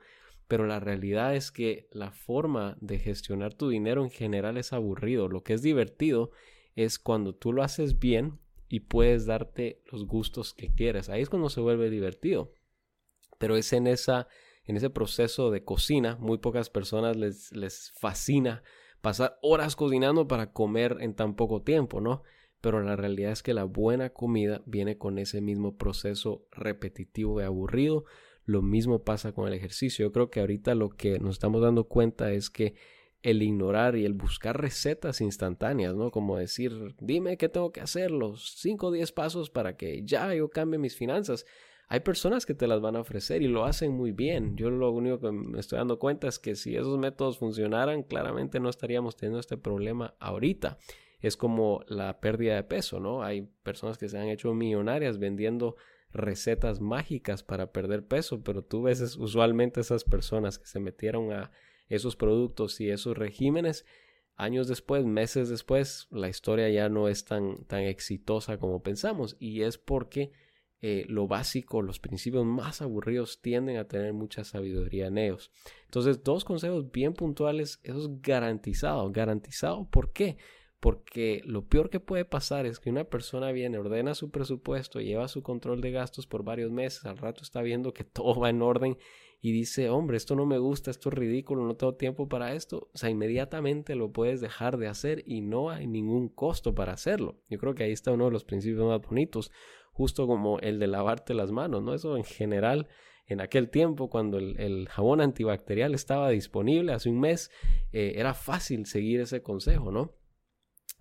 pero la realidad es que la forma de gestionar tu dinero en general es aburrido. Lo que es divertido es cuando tú lo haces bien y puedes darte los gustos que quieres. Ahí es cuando se vuelve divertido. Pero es en esa en ese proceso de cocina, muy pocas personas les, les fascina pasar horas cocinando para comer en tan poco tiempo, ¿no? Pero la realidad es que la buena comida viene con ese mismo proceso repetitivo y aburrido. Lo mismo pasa con el ejercicio. Yo creo que ahorita lo que nos estamos dando cuenta es que el ignorar y el buscar recetas instantáneas, ¿no? Como decir, dime qué tengo que hacer, los 5 o 10 pasos para que ya yo cambie mis finanzas hay personas que te las van a ofrecer y lo hacen muy bien. Yo lo único que me estoy dando cuenta es que si esos métodos funcionaran, claramente no estaríamos teniendo este problema ahorita. Es como la pérdida de peso, ¿no? Hay personas que se han hecho millonarias vendiendo recetas mágicas para perder peso, pero tú ves usualmente esas personas que se metieron a esos productos y esos regímenes años después, meses después, la historia ya no es tan, tan exitosa como pensamos. Y es porque eh, lo básico, los principios más aburridos tienden a tener mucha sabiduría en ellos. Entonces, dos consejos bien puntuales, eso es garantizado. Garantizado, ¿por qué? Porque lo peor que puede pasar es que una persona viene, ordena su presupuesto, lleva su control de gastos por varios meses, al rato está viendo que todo va en orden y dice, hombre, esto no me gusta, esto es ridículo, no tengo tiempo para esto. O sea, inmediatamente lo puedes dejar de hacer y no hay ningún costo para hacerlo. Yo creo que ahí está uno de los principios más bonitos, justo como el de lavarte las manos, ¿no? Eso en general en aquel tiempo, cuando el, jabón antibacterial estaba disponible hace un mes, eh, era fácil seguir ese consejo, ¿no?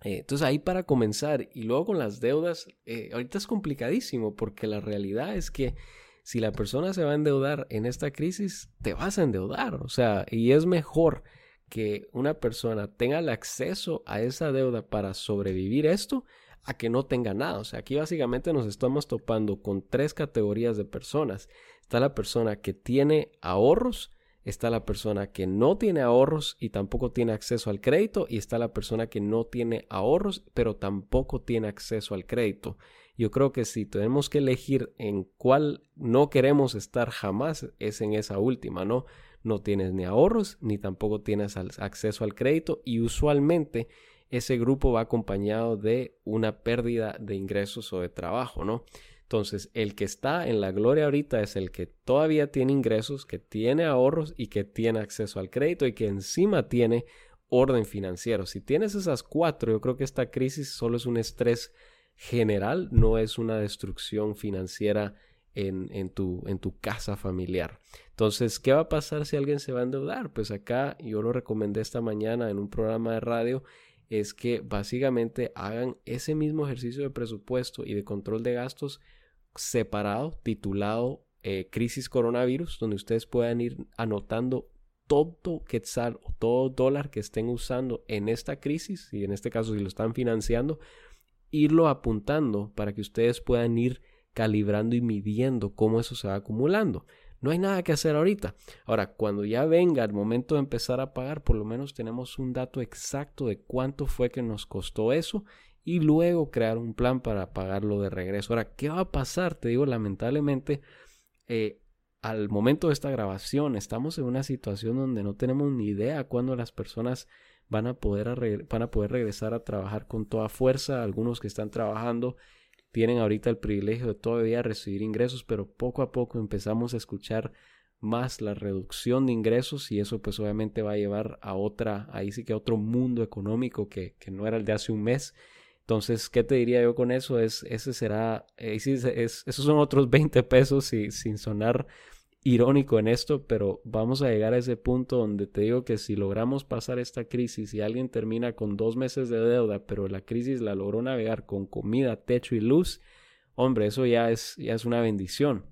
Eh, entonces ahí para comenzar y luego con las deudas, eh, ahorita es complicadísimo porque la realidad es que si la persona se va a endeudar en esta crisis, te vas a endeudar, o sea, y es mejor que una persona tenga el acceso a esa deuda para sobrevivir esto a que no tenga nada. O sea, aquí básicamente nos estamos topando con tres categorías de personas. Está la persona que tiene ahorros está la persona que no tiene ahorros y tampoco tiene acceso al crédito y está la persona que no tiene ahorros pero tampoco tiene acceso al crédito. Yo creo que si tenemos que elegir en cuál no queremos estar jamás es en esa última, ¿no? No tienes ni ahorros ni tampoco tienes acceso al crédito y usualmente ese grupo va acompañado de una pérdida de ingresos o de trabajo, ¿no? Entonces, el que está en la gloria ahorita es el que todavía tiene ingresos, que tiene ahorros y que tiene acceso al crédito y que encima tiene orden financiero. Si tienes esas cuatro, yo creo que esta crisis solo es un estrés general, no es una destrucción financiera en, en, tu, en tu casa familiar. Entonces, ¿qué va a pasar si alguien se va a endeudar? Pues acá yo lo recomendé esta mañana en un programa de radio es que básicamente hagan ese mismo ejercicio de presupuesto y de control de gastos separado, titulado eh, Crisis Coronavirus, donde ustedes puedan ir anotando todo quetzal o todo dólar que estén usando en esta crisis, y en este caso si lo están financiando, irlo apuntando para que ustedes puedan ir calibrando y midiendo cómo eso se va acumulando. No hay nada que hacer ahorita. Ahora, cuando ya venga el momento de empezar a pagar, por lo menos tenemos un dato exacto de cuánto fue que nos costó eso y luego crear un plan para pagarlo de regreso. Ahora, ¿qué va a pasar? Te digo, lamentablemente, eh, al momento de esta grabación estamos en una situación donde no tenemos ni idea cuándo las personas van a poder, van a poder regresar a trabajar con toda fuerza. Algunos que están trabajando tienen ahorita el privilegio de todavía recibir ingresos, pero poco a poco empezamos a escuchar más la reducción de ingresos y eso pues obviamente va a llevar a otra, ahí sí que a otro mundo económico que, que no era el de hace un mes. Entonces, ¿qué te diría yo con eso? Es, ese será, eh, es, esos son otros 20 pesos y, sin sonar irónico en esto, pero vamos a llegar a ese punto donde te digo que si logramos pasar esta crisis y alguien termina con dos meses de deuda, pero la crisis la logró navegar con comida, techo y luz, hombre, eso ya es, ya es una bendición.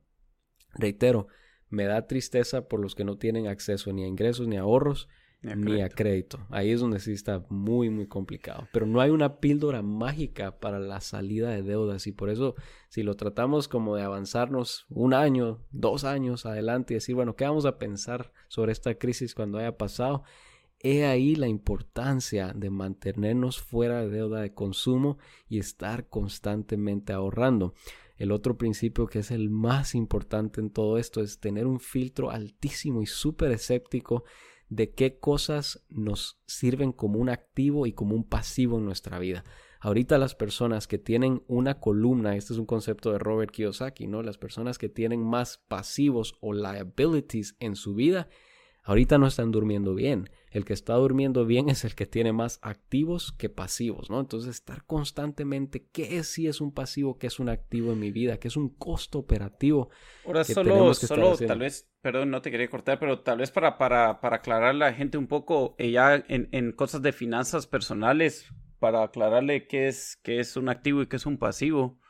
Reitero, me da tristeza por los que no tienen acceso ni a ingresos ni a ahorros, ni a, crédito. Ahí es donde sí está muy, muy complicado. Pero no hay una píldora mágica para la salida de deudas y por eso si lo tratamos como de avanzarnos un año, dos años adelante y decir, bueno, ¿qué vamos a pensar sobre esta crisis cuando haya pasado? He ahí la importancia de mantenernos fuera de deuda de consumo y estar constantemente ahorrando. El otro principio que es el más importante en todo esto es tener un filtro altísimo y súper escéptico de qué cosas nos sirven como un activo y como un pasivo en nuestra vida. Ahorita las personas que tienen una columna, este es un concepto de Robert Kiyosaki, ¿no? Las personas que tienen más pasivos o liabilities en su vida, ahorita no están durmiendo bien. El que está durmiendo bien es el que tiene más activos que pasivos, ¿no? Entonces estar constantemente, ¿qué es si es un pasivo, qué es un activo en mi vida, qué es un costo operativo? Ahora solo, solo tal vez, perdón, no te quería cortar, pero tal vez para, para, para aclararle a la gente un poco, eh, ya en, en cosas de finanzas personales, para aclararle qué es, qué es un activo y qué es un pasivo.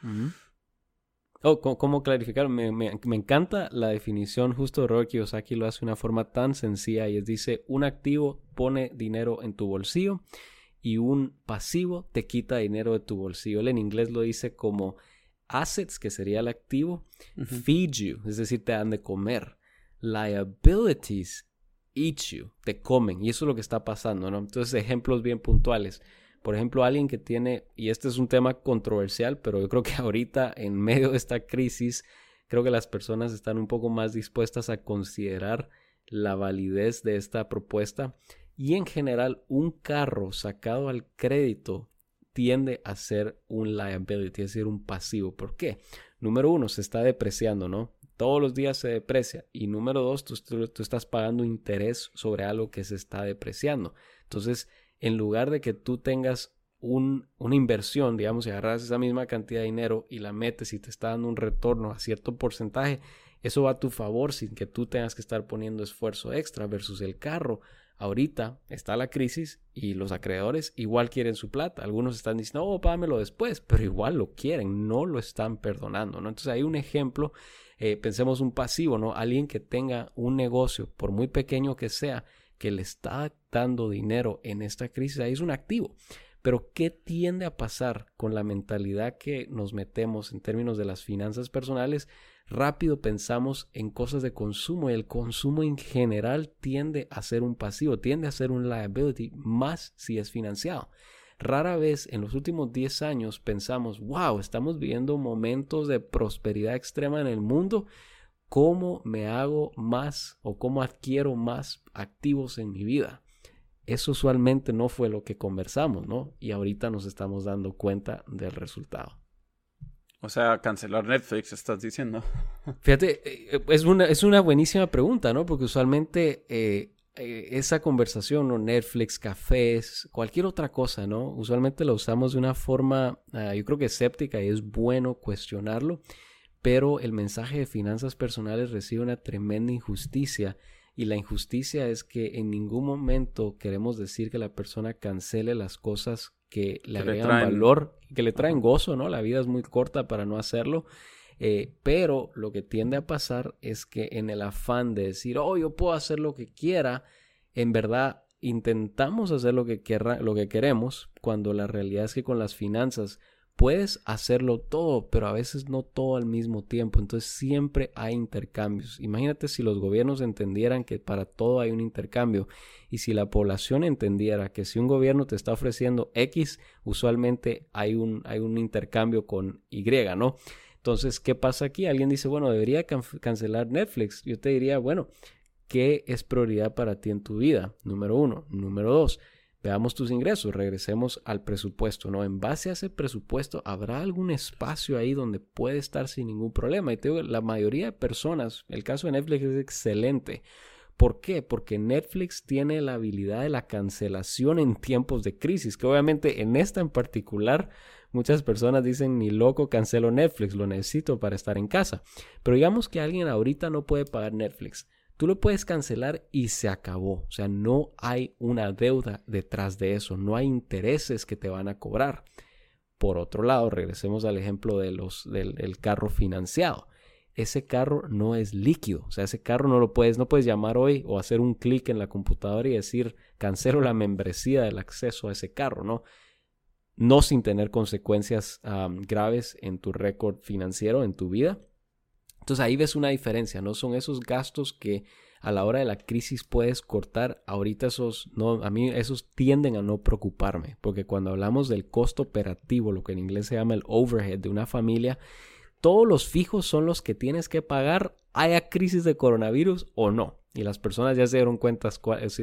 Oh, ¿cómo, clarificar? Me, encanta la definición justo Robert Kiyosaki, lo hace de una forma tan sencilla y es dice, un activo pone dinero en tu bolsillo y un pasivo te quita dinero de tu bolsillo. Él en inglés lo dice como assets, que sería el activo, feed you, es decir, te dan de comer. Liabilities eat you, te comen. Y eso es lo que está pasando, ¿no? Entonces, ejemplos bien puntuales. Por ejemplo, alguien que tiene, y este es un tema controversial, pero yo creo que ahorita, en medio de esta crisis, creo que las personas están un poco más dispuestas a considerar la validez de esta propuesta. Y en general, un carro sacado al crédito tiende a ser un liability, es decir, un pasivo. ¿Por qué? Número uno, se está depreciando, ¿no? Todos los días se deprecia. Y número dos, tú, estás pagando interés sobre algo que se está depreciando. Entonces, en lugar de que tú tengas un, una inversión, digamos, y agarras esa misma cantidad de dinero y la metes y te está dando un retorno a cierto porcentaje, eso va a tu favor sin que tú tengas que estar poniendo esfuerzo extra versus el carro ahorita está la crisis y los acreedores igual quieren su plata. Algunos están diciendo, oh, págamelo después, pero igual lo quieren, no lo están perdonando, ¿no? Entonces hay un ejemplo, eh, pensemos un pasivo, ¿no? Alguien que tenga un negocio, por muy pequeño que sea, que le está dando dinero en esta crisis, ahí es un activo. Pero ¿qué tiende a pasar con la mentalidad que nos metemos en términos de las finanzas personales? rápido pensamos en cosas de consumo y el consumo en general tiende a ser un pasivo, tiende a ser un liability, más si es financiado. Rara vez en los últimos 10 años pensamos, wow, estamos viviendo momentos de prosperidad extrema en el mundo. ¿Cómo me hago más o cómo adquiero más activos en mi vida? Eso usualmente no fue lo que conversamos, ¿no? Y ahorita nos estamos dando cuenta del resultado. O sea, cancelar Netflix, estás diciendo. Fíjate, eh, es una, es una buenísima pregunta, ¿no? Porque usualmente eh, eh, esa conversación, ¿no? Netflix, cafés, cualquier otra cosa, ¿no? Usualmente la usamos de una forma, ah, yo creo que escéptica y es bueno cuestionarlo, pero el mensaje de finanzas personales recibe una tremenda injusticia y la injusticia es que en ningún momento queremos decir que la persona cancele las cosas que le agregan valor, que le traen gozo, ¿no? La vida es muy corta para no hacerlo. Eh, pero lo que tiende a pasar es que en el afán de decir, oh, yo puedo hacer lo que quiera, en verdad intentamos hacer lo que, lo que queremos, cuando la realidad es que con las finanzas puedes hacerlo todo, pero a veces no todo al mismo tiempo. Entonces siempre hay intercambios. Imagínate si los gobiernos entendieran que para todo hay un intercambio y si la población entendiera que si un gobierno te está ofreciendo X, usualmente hay un, hay un intercambio con Y, ¿no? Entonces, ¿qué pasa aquí? Alguien dice, bueno, debería cancelar Netflix. Yo te diría, bueno, ¿qué es prioridad para ti en tu vida? Número uno. Número dos Veamos tus ingresos, regresemos al presupuesto, ¿no? En base a ese presupuesto, ¿habrá algún espacio ahí donde puede estar sin ningún problema? Y te digo, la mayoría de personas, el caso de Netflix es excelente. ¿Por qué? Porque Netflix tiene la habilidad de la cancelación en tiempos de crisis, que obviamente en esta en particular muchas personas dicen, ni loco cancelo Netflix, lo necesito para estar en casa. Pero digamos que alguien ahorita no puede pagar Netflix. Tú lo puedes cancelar y se acabó. O sea, no hay una deuda detrás de eso, no hay intereses que te van a cobrar. Por otro lado, regresemos al ejemplo de los, del, carro financiado. Ese carro no es líquido, o sea, ese carro no lo puedes, no puedes llamar hoy o hacer un clic en la computadora y decir cancelo la membresía del acceso a ese carro, ¿no? No sin tener consecuencias graves en tu récord financiero, en tu vida. Entonces ahí ves una diferencia, ¿no? Son esos gastos que a la hora de la crisis puedes cortar. Ahorita esos, no, a mí esos tienden a no preocuparme, porque cuando hablamos del costo operativo, lo que en inglés se llama el overhead de una familia, todos los fijos son los que tienes que pagar, haya crisis de coronavirus o no. Y las personas ya se dieron cuenta,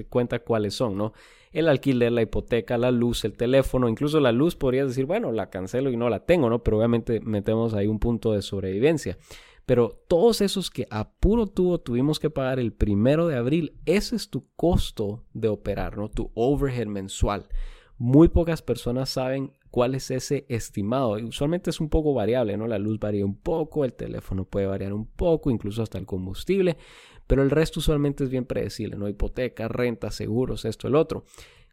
cuenta cuáles son, ¿no? El alquiler, la hipoteca, la luz, el teléfono, incluso la luz podrías decir, bueno, la cancelo y no la tengo, ¿no? Pero obviamente metemos ahí un punto de sobrevivencia. Pero todos esos que a puro tuvimos que pagar el primero de abril, ese es tu costo de operar, ¿no? Tu overhead mensual. Muy pocas personas saben cuál es ese estimado. usualmente es un poco variable, ¿no? La luz varía un poco, el teléfono puede variar un poco, incluso hasta el combustible, pero el resto usualmente es bien predecible, ¿no? Hipoteca, renta, seguros, esto, el otro.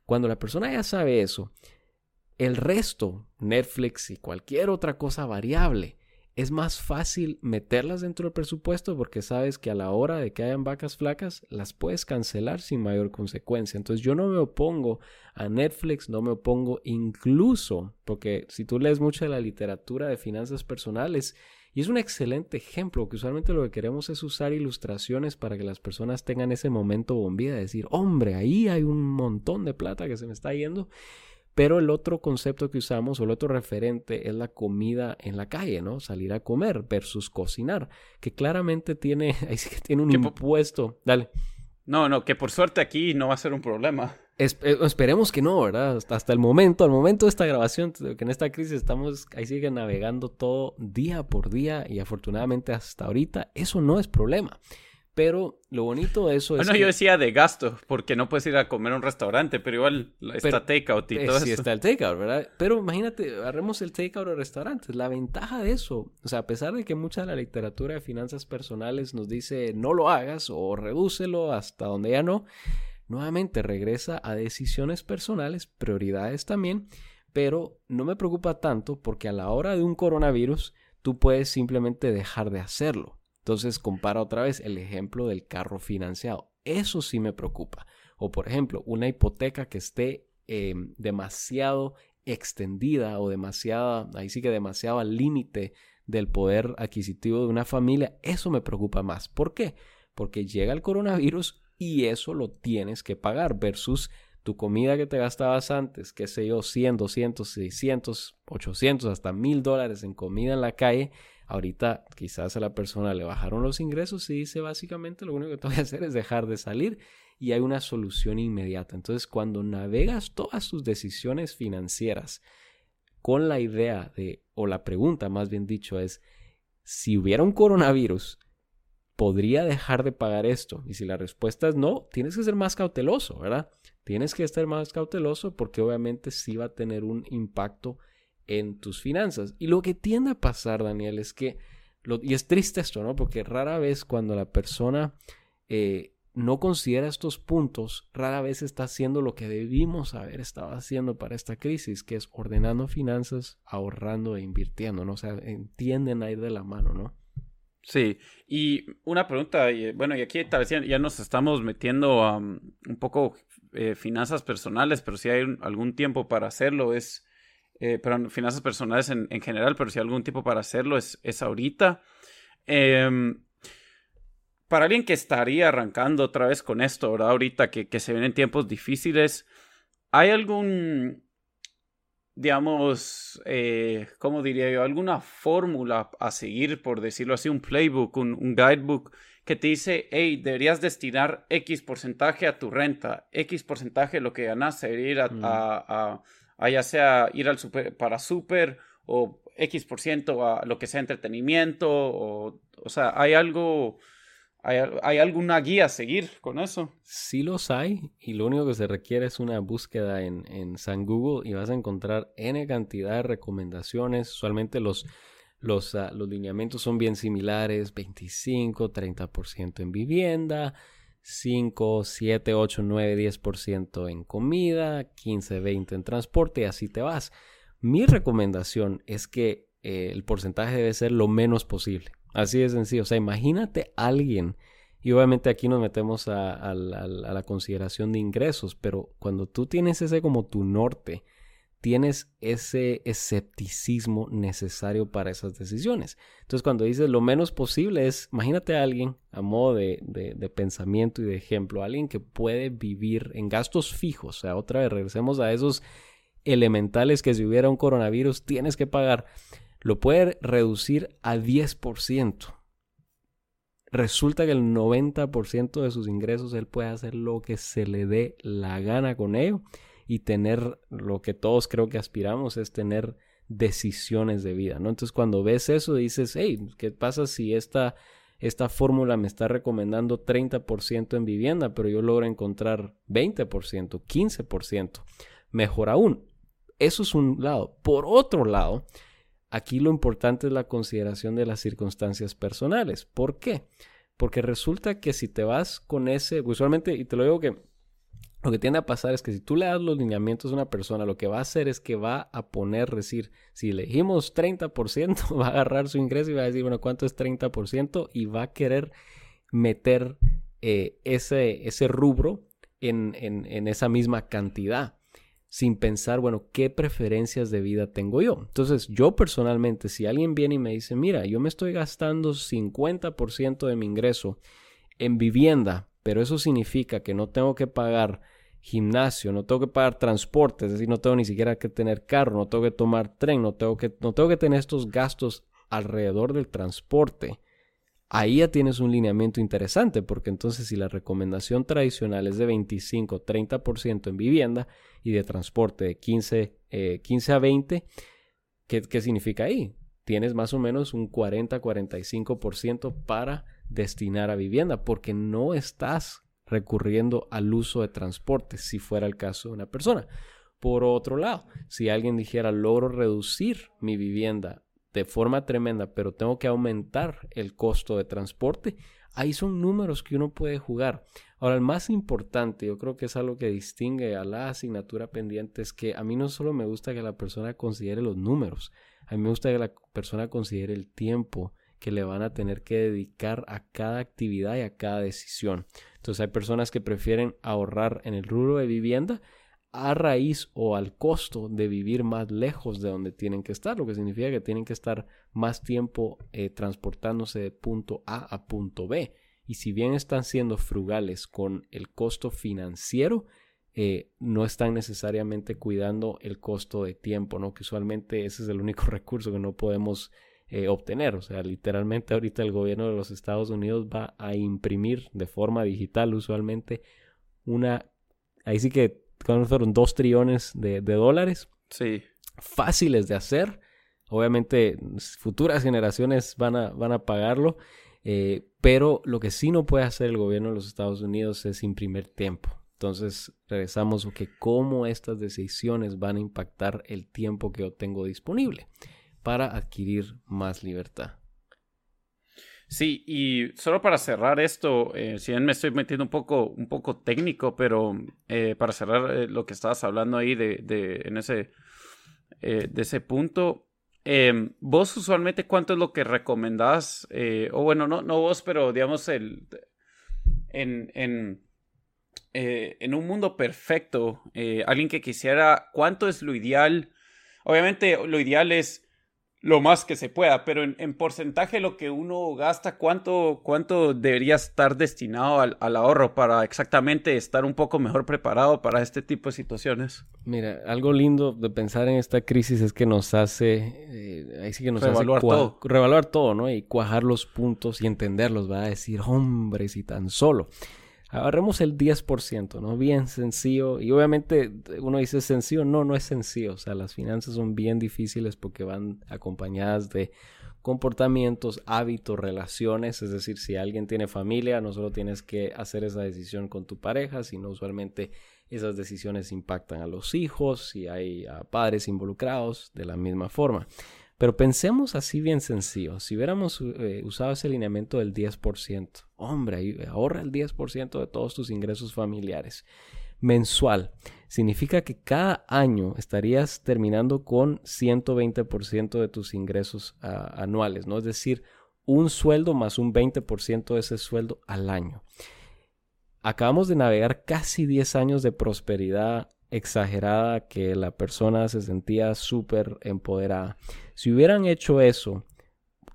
Cuando la persona ya sabe eso, el resto, Netflix y cualquier otra cosa variable, es más fácil meterlas dentro del presupuesto porque sabes que a la hora de que hayan vacas flacas las puedes cancelar sin mayor consecuencia. Entonces yo no me opongo a Netflix, no me opongo incluso porque si tú lees mucho de la literatura de finanzas personales, Y es un excelente ejemplo, que usualmente lo que queremos es usar ilustraciones para que las personas tengan ese momento bombilla de decir, hombre, ahí hay un montón de plata que se me está yendo. Pero el otro concepto que usamos o el otro referente es la comida en la calle, ¿no? Salir a comer versus cocinar, que claramente tiene, ahí sí que tiene un impuesto. Dale. No, no, que por suerte aquí no va a ser un problema. Eh, esperemos que no, ¿verdad? Hasta, el momento, al momento de esta grabación, que en esta crisis estamos, ahí sigue navegando todo día por día y afortunadamente hasta ahorita eso no es problema. Pero lo bonito de eso es. Bueno, yo decía de gasto, porque no puedes ir a comer a un restaurante, pero igual está takeout y todo sí, está el takeout, ¿verdad? Pero imagínate, agarremos el takeout de restaurantes. La ventaja de eso, o sea, a pesar de que mucha de la literatura de finanzas personales nos dice no lo hagas o redúcelo hasta donde ya no, nuevamente regresa a decisiones personales, prioridades también, pero no me preocupa tanto porque a la hora de un coronavirus tú puedes simplemente dejar de hacerlo. Entonces compara otra vez el ejemplo del carro financiado. Eso sí me preocupa. O por ejemplo, una hipoteca que esté em, demasiado extendida o demasiada, ahí sí que demasiado al límite del poder adquisitivo de una familia, eso me preocupa más. ¿Por qué? Porque llega el coronavirus y eso lo tienes que pagar versus tu comida que te gastabas antes, qué sé yo, 100, 200, 600, 800, hasta 1000 dólares en comida en la calle Ahorita quizás a la persona le bajaron los ingresos y dice básicamente lo único que tengo que hacer es dejar de salir y hay una solución inmediata. Entonces cuando navegas todas tus decisiones financieras con la idea de, o la pregunta más bien dicho es, si hubiera un coronavirus, ¿podría dejar de pagar esto? Y si la respuesta es no, tienes que ser más cauteloso, ¿verdad? Tienes que estar más cauteloso porque obviamente sí va a tener un impacto en tus finanzas. Y lo que tiende a pasar, Daniel, es que, y es triste esto, ¿no? Porque rara vez cuando la persona eh, no considera estos puntos, rara vez está haciendo lo que debimos haber estado haciendo para esta crisis, que es ordenando finanzas, ahorrando e invirtiendo, ¿no? O sea, entienden a ir de la mano, ¿no? Sí, y una pregunta, bueno, y aquí tal vez ya, nos estamos metiendo um, un poco eh, finanzas personales, pero si hay algún tiempo para hacerlo, es eh, pero finanzas personales en, general, pero si hay algún tipo para hacerlo es, es ahorita. Em, para alguien que estaría arrancando otra vez con esto, ¿verdad? Ahorita que, que se vienen tiempos difíciles, ¿hay algún, digamos, eh, ¿cómo diría yo? ¿Alguna fórmula a seguir, por decirlo así, un playbook, un, un guidebook? que te dice, hey, deberías destinar X porcentaje a tu renta, X porcentaje de lo que ganas debería ir a, a, a ya sea ir al super, para super o X por ciento a lo que sea entretenimiento, o, o sea, hay algo, hay, alguna guía a seguir con eso. Sí los hay, y lo único que se requiere es una búsqueda en, en San Google y vas a encontrar N cantidad de recomendaciones, usualmente los... Los, ah, los lineamientos son bien similares, 25, 30% en vivienda, 5, 7, 8, 9, 10% en comida, 15, 20 en transporte y así te vas. Mi recomendación es que eh, el porcentaje debe ser lo menos posible. Así de sencillo. O sea, imagínate alguien, y obviamente aquí nos metemos a la consideración de ingresos, pero cuando tú tienes ese como tu norte, tienes ese escepticismo necesario para esas decisiones. Entonces, cuando dices lo menos posible es, imagínate a alguien, a modo de, pensamiento y de ejemplo, alguien que puede vivir en gastos fijos. O sea, otra vez regresemos a esos elementales que si hubiera un coronavirus tienes que pagar. Lo puede reducir a 10%. Resulta que el 90% de sus ingresos él puede hacer lo que se le dé la gana con ello y tener lo que todos creo que aspiramos es tener decisiones de vida, ¿no? Entonces cuando ves eso dices, hey, ¿qué pasa si esta, esta fórmula me está recomendando 30% en vivienda, pero yo logro encontrar 20%, 15%? Mejor aún, eso es un lado. Por otro lado, aquí lo importante es la consideración de las circunstancias personales. ¿Por qué? Porque resulta que si te vas con ese, usualmente, y te lo digo que lo que tiende a pasar es que si tú le das los lineamientos a una persona, lo que va a hacer es que va a poner, decir, si elegimos 30%, va a agarrar su ingreso y va a decir, bueno, ¿cuánto es 30? Y va a querer meter eh, ese, ese rubro en, en, esa misma cantidad. Sin pensar, bueno, ¿qué preferencias de vida tengo yo? Entonces, yo personalmente, si alguien viene y me dice, mira, yo me estoy gastando 50% de mi ingreso en vivienda, pero eso significa que no tengo que pagar gimnasio, no tengo que pagar transporte, es decir, no tengo ni siquiera que tener carro, no tengo que tomar tren, no tengo que, no tengo que tener estos gastos alrededor del transporte ahí ya tienes un lineamiento interesante, porque entonces si la recomendación tradicional es de 25, 30% en vivienda y de transporte de 15, 15 eh, a 20, ¿qué, ¿qué significa ahí? Tienes más o menos un 40, 45% para destinar a vivienda, porque no estás recurriendo al uso de transporte, si fuera el caso de una persona. Por otro lado, si alguien dijera logro reducir mi vivienda de forma tremenda, pero tengo que aumentar el costo de transporte, ahí son números que uno puede jugar. Ahora, el más importante, yo creo que es algo que distingue a la asignatura pendiente, es que a mí no solo me gusta que la persona considere los números, a mí me gusta que la persona considere el tiempo que le van a tener que dedicar a cada actividad y a cada decisión. Entonces hay personas que prefieren ahorrar en el rubro de vivienda a raíz o al costo de vivir más lejos de donde tienen que estar, lo que significa que tienen que estar más tiempo eh, transportándose de punto A a punto B. Y si bien están siendo frugales con el costo financiero, eh, no están necesariamente cuidando el costo de tiempo, ¿no? Que usualmente ese es el único recurso que no podemos eh, obtener. O sea, literalmente ahorita el gobierno de los Estados Unidos va a imprimir de forma digital usualmente una... Ahí sí que fueron dos trillones de, dólares. Sí. Fáciles de hacer. Obviamente, futuras generaciones van a, van a pagarlo. Eh, pero lo que sí no puede hacer el gobierno de los Estados Unidos es imprimir tiempo. Entonces, regresamos a que cómo estas decisiones van a impactar el tiempo que yo tengo disponible para adquirir más libertad. Sí, y solo para cerrar esto, eh, si bien me estoy metiendo un poco, un poco técnico, pero eh, para cerrar eh, lo que estabas hablando ahí de, de en ese, de ese punto, em, vos usualmente cuánto es lo que recomendás, o bueno, no, no vos, pero digamos el, en, en, en un mundo perfecto, alguien que quisiera, ¿cuánto es lo ideal? Obviamente lo ideal es lo más que se pueda, pero en, porcentaje lo que uno gasta, ¿cuánto, cuánto debería estar destinado al, ahorro para exactamente estar un poco mejor preparado para este tipo de situaciones? Mira, algo lindo de pensar en esta crisis es que nos hace, eh, ahí sí que nos revaluar hace todo. revaluar todo, ¿no? Y cuajar los puntos y entenderlos, va a decir, hombre, si tan solo. Agarremos el 10%, ¿no? Bien sencillo. Y obviamente uno dice sencillo, no, no es sencillo. O sea, las finanzas son bien difíciles porque van acompañadas de comportamientos, hábitos, relaciones. Es decir, si alguien tiene familia, no solo tienes que hacer esa decisión con tu pareja, sino usualmente esas decisiones impactan a los hijos, y hay padres involucrados de la misma forma. Pero pensemos así bien sencillo. Si hubiéramos eh, usado ese lineamiento del 10%, hombre, ahorra el 10% de todos tus ingresos familiares. Mensual. Significa que cada año estarías terminando con 120% de tus ingresos ah, anuales, ¿no? Es decir, un sueldo más un 20% de ese sueldo al año. Acabamos de navegar casi 10 años de prosperidad exagerada que la persona se sentía súper empoderada. Si hubieran hecho eso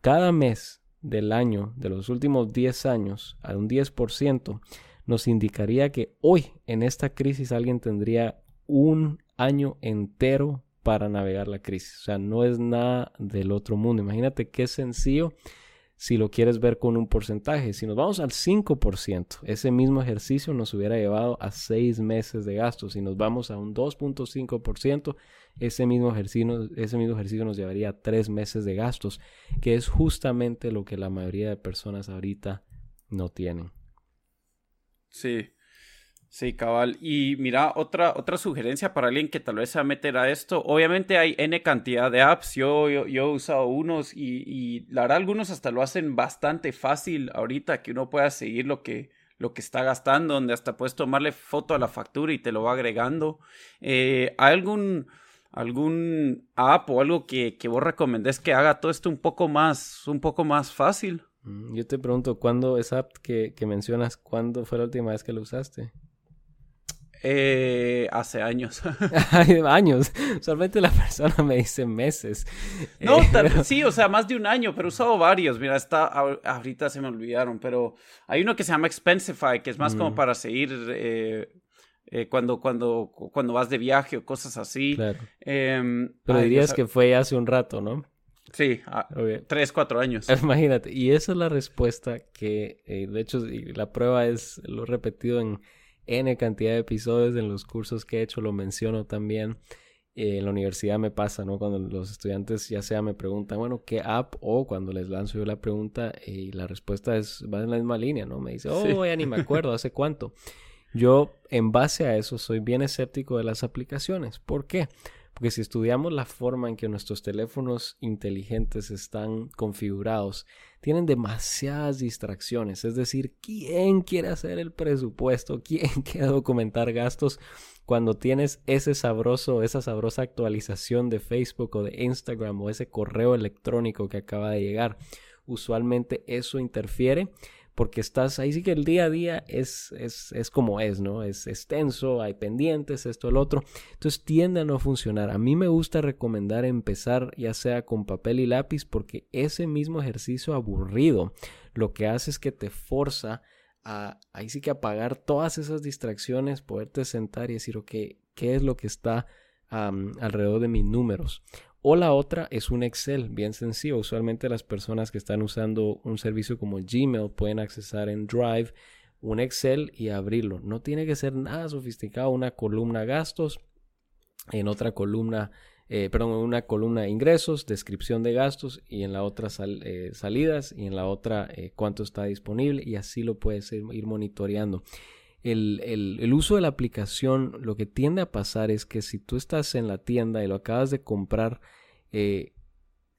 cada mes del año, de los últimos 10 años, a un 10%, nos indicaría que hoy en esta crisis alguien tendría un año entero para navegar la crisis. O sea, no es nada del otro mundo. Imagínate qué sencillo si lo quieres ver con un porcentaje. Si nos vamos al 5%, ese mismo ejercicio nos hubiera llevado a 6 meses de gastos. Si nos vamos a un 2.5%, ese mismo ejercicio, ese mismo ejercicio nos llevaría a 3 meses de gastos, que es justamente lo que la mayoría de personas ahorita no tienen. Sí. Sí, cabal. Y mira, otra, otra sugerencia para alguien que tal vez se va a meter a esto. Obviamente hay N cantidad de apps. Yo, yo, he usado unos y, y, la verdad algunos hasta lo hacen bastante fácil ahorita que uno pueda seguir lo que, lo que está gastando, donde hasta puedes tomarle foto a la factura y te lo va agregando. Eh, ¿Hay algún, algún app o algo que, que vos recomendés que haga todo esto un poco más, un poco más fácil? Mm, yo te pregunto, ¿cuándo esa app que, que mencionas, cuándo fue la última vez que lo usaste? Eh, hace años. años. Usualmente la persona me dice meses. No, eh, sí, o sea, más de un año, pero he usado varios. Mira, está, ahorita se me olvidaron, pero hay uno que se llama Expensify, que es más como mm. para seguir eh, cuando, cuando, cuando vas de viaje o cosas así. Claro. Em, pero dirías que fue hace un rato, ¿no? Sí, tres, cuatro años. Imagínate, y esa es la respuesta que, de hecho, la prueba es, lo he repetido en N cantidad de episodios en los cursos que he hecho, lo menciono también. Eh, en la universidad me pasa, ¿no? Cuando los estudiantes ya sea me preguntan, bueno, ¿qué app? O cuando les lanzo yo la pregunta y la respuesta es, va en la misma línea, ¿no? Me dice, oh, ya ni me acuerdo, ¿hace cuánto? Yo, en base a eso, soy bien escéptico de las aplicaciones. ¿Por qué? Porque si estudiamos la forma en que nuestros teléfonos inteligentes están configurados, tienen demasiadas distracciones. Es decir, ¿quién quiere hacer el presupuesto? ¿Quién quiere documentar gastos? Cuando tienes ese sabroso, esa sabrosa actualización de Facebook o de Instagram o ese correo electrónico que acaba de llegar, usualmente eso interfiere porque estás ahí sí que el día a día es, es, es como es, ¿no? Es extenso, hay pendientes, esto, el otro. Entonces tiende a no funcionar. A mí me gusta recomendar empezar ya sea con papel y lápiz porque ese mismo ejercicio aburrido lo que hace es que te forza a ahí sí que apagar todas esas distracciones, poderte sentar y decir, ok, ¿qué es lo que está alrededor de mis números? O la otra es un Excel, bien sencillo. Usualmente las personas que están usando un servicio como Gmail pueden accesar en Drive un Excel y abrirlo. No tiene que ser nada sofisticado. Una columna gastos, en otra columna, eh, perdón, una columna ingresos, descripción de gastos y en la otra eh, salidas y en la otra eh, cuánto está disponible y así lo puedes ir, ir monitoreando. El, el, uso de la aplicación, lo que tiende a pasar es que si tú estás en la tienda y lo acabas de comprar, eh,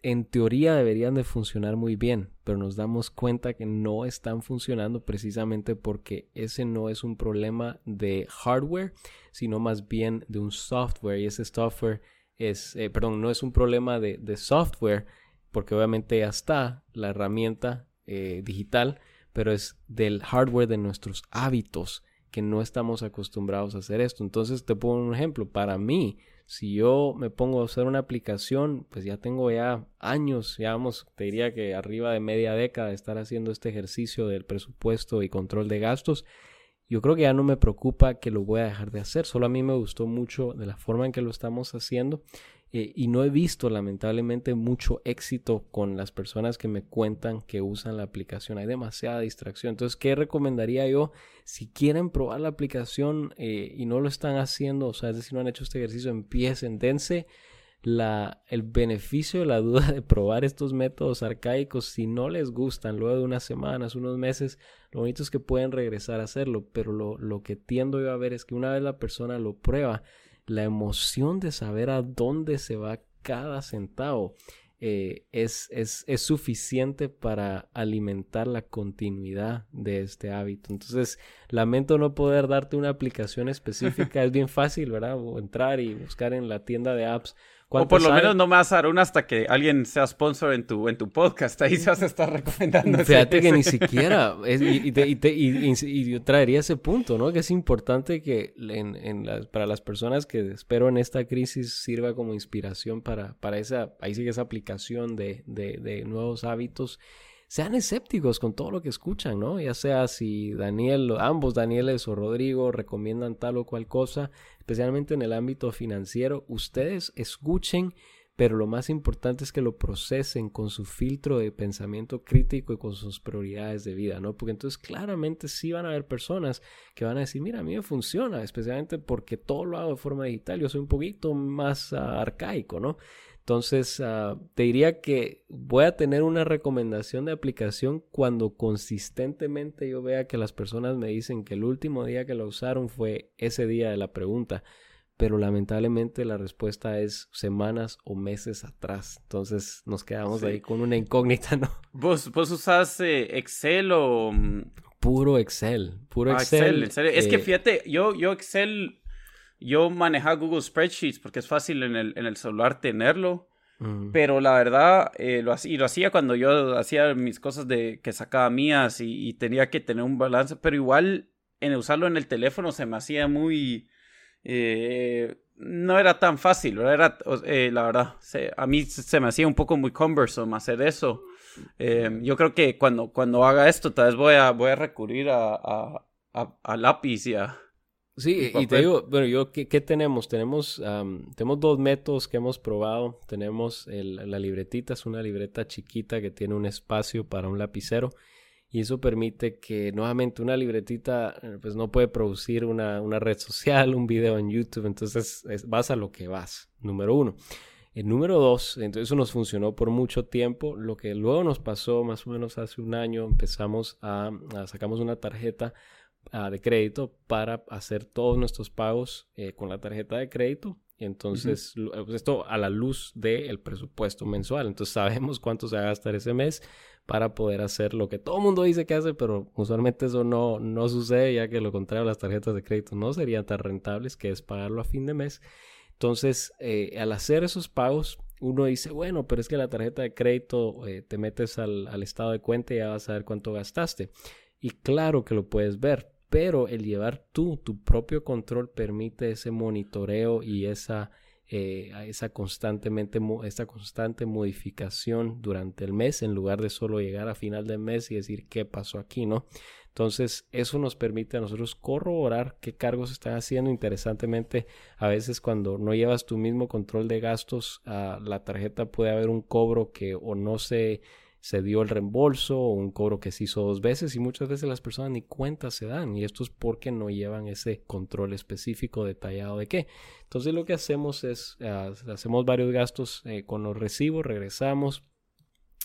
en teoría deberían de funcionar muy bien, pero nos damos cuenta que no están funcionando precisamente porque ese no es un problema de hardware, sino más bien de un software. Y ese software es, eh, perdón, no es un problema de, de, software porque obviamente ya está la herramienta eh, digital, pero es del hardware de nuestros hábitos que no estamos acostumbrados a hacer esto. Entonces te pongo un ejemplo. Para mí, si yo me pongo a hacer una aplicación, pues ya tengo ya años, ya vamos, te diría que arriba de media década de estar haciendo este ejercicio del presupuesto y control de gastos. Yo creo que ya no me preocupa que lo voy a dejar de hacer. Solo a mí me gustó mucho de la forma en que lo estamos haciendo eh, y no he visto lamentablemente mucho éxito con las personas que me cuentan que usan la aplicación. Hay demasiada distracción. Entonces, ¿qué recomendaría yo? Si quieren probar la aplicación eh, y no lo están haciendo, o sea, es decir, no han hecho este ejercicio, empiecen, dense la, el beneficio de la duda de probar estos métodos arcaicos. Si no les gustan, luego de unas semanas, unos meses, lo bonito es que pueden regresar a hacerlo. Pero lo, lo que tiendo yo a ver es que una vez la persona lo prueba, la emoción de saber a dónde se va cada centavo eh, es, es, es, suficiente para alimentar la continuidad de este hábito. Entonces, lamento no poder darte una aplicación específica. es bien fácil, ¿verdad? entrar y buscar en la tienda de apps o por lo menos no me vas a dar una hasta que alguien sea sponsor en tu, en tu podcast. Ahí se vas a estar recomendando. Fíjate que ni siquiera. y, yo traería ese punto, ¿no? Que es importante que en, en para las personas que espero en esta crisis sirva como inspiración para, para esa, ahí sigue esa aplicación de, de, de nuevos hábitos sean escépticos con todo lo que escuchan, ¿no? Ya sea si Daniel, ambos Danieles o Rodrigo recomiendan tal o cual cosa, especialmente en el ámbito financiero, ustedes escuchen, pero lo más importante es que lo procesen con su filtro de pensamiento crítico y con sus prioridades de vida, ¿no? Porque entonces claramente sí van a haber personas que van a decir, mira, a mí me funciona, especialmente porque todo lo hago de forma digital, yo soy un poquito más ah, arcaico, ¿no? Entonces, ah, te diría que voy a tener una recomendación de aplicación cuando consistentemente yo vea que las personas me dicen que el último día que la usaron fue ese día de la pregunta. Pero lamentablemente la respuesta es semanas o meses atrás. Entonces nos quedamos ahí con una incógnita, ¿no? ¿Vos, vos usás eh, Excel o...? Mm? Puro Excel, puro ah, Excel. Es que eh, fíjate, yo, yo Excel yo manejaba Google Spreadsheets porque es fácil en el, en el celular tenerlo. Pero la verdad, eh, lo, y lo hacía cuando yo hacía mis cosas de que sacaba mías y, tenía que tener un balance. Pero igual, en usarlo en el teléfono se me hacía muy eh, no era tan fácil, Era, eh, la verdad, a mí se me hacía un poco muy cumbersome hacer eso. Yo creo que cuando, cuando haga esto, tal vez voy a, voy a recurrir a, a, lápiz y a... Sí, y, te digo, bueno, yo, ¿qué, tenemos? Tenemos, tenemos dos métodos que hemos probado. Tenemos la libretita, es una libreta chiquita que tiene un espacio para un lapicero y eso permite que nuevamente una libretita eh, pues no puede producir una, red social, un video en YouTube, entonces vas a lo que vas, número uno. El número dos, entonces eso nos funcionó por mucho tiempo. Lo que luego nos pasó, más o menos hace un año, empezamos a, sacamos una tarjeta de crédito para hacer todos nuestros pagos eh, con la tarjeta de crédito. Entonces, pues, esto a la luz del presupuesto mensual. Entonces, sabemos cuánto se va a gastar ese mes para poder hacer lo que todo el mundo dice que hace, pero usualmente eso no, no sucede, ya que lo contrario, las tarjetas de crédito no serían tan rentables, que es pagarlo a fin de mes. Entonces, eh, al hacer esos pagos, uno dice, bueno, pero es que la tarjeta de crédito eh, te metes al, al estado de cuenta y ya vas a ver cuánto gastaste. Y claro que lo puedes ver, pero el llevar tú tu propio control permite ese monitoreo y esa eh, esa constantemente, constante modificación durante el mes en lugar de solo llegar a final del mes y decir qué pasó aquí, ¿no? Entonces, eso nos permite a nosotros corroborar qué cargos están haciendo. Interesantemente, a veces cuando no llevas tu mismo control de gastos, a la tarjeta puede haber un cobro que o no se se dio el reembolso un cobro que se hizo dos veces y muchas veces las personas ni cuenta se dan y esto es porque no llevan ese control específico detallado de qué. Entonces lo que hacemos es, ah, hacemos varios gastos eh, con los recibos, regresamos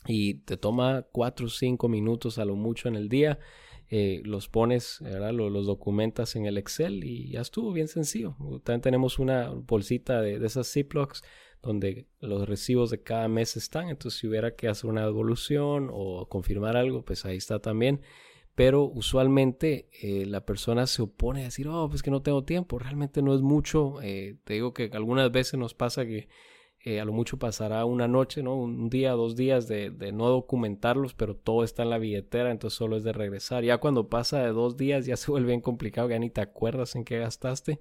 y te toma cuatro o cinco minutos a lo mucho en el día. Eh, los pones. Los, los, documentas en el Excel y ya estuvo bien sencillo. También tenemos una bolsita de, de esas Ziplocs donde los recibos de cada mes están. Entonces, si hubiera que hacer una devolución o confirmar algo, pues ahí está también. Pero usualmente eh, la persona se opone a decir, oh, pues que no tengo tiempo. Realmente no es mucho. Eh, te digo que algunas veces nos pasa que eh, a lo mucho pasará una noche, ¿no? Un día, dos días de, de, no documentarlos, pero todo está en la billetera, entonces solo es de regresar. Ya cuando pasa de dos días ya se vuelve bien complicado, ya ni te acuerdas en qué gastaste.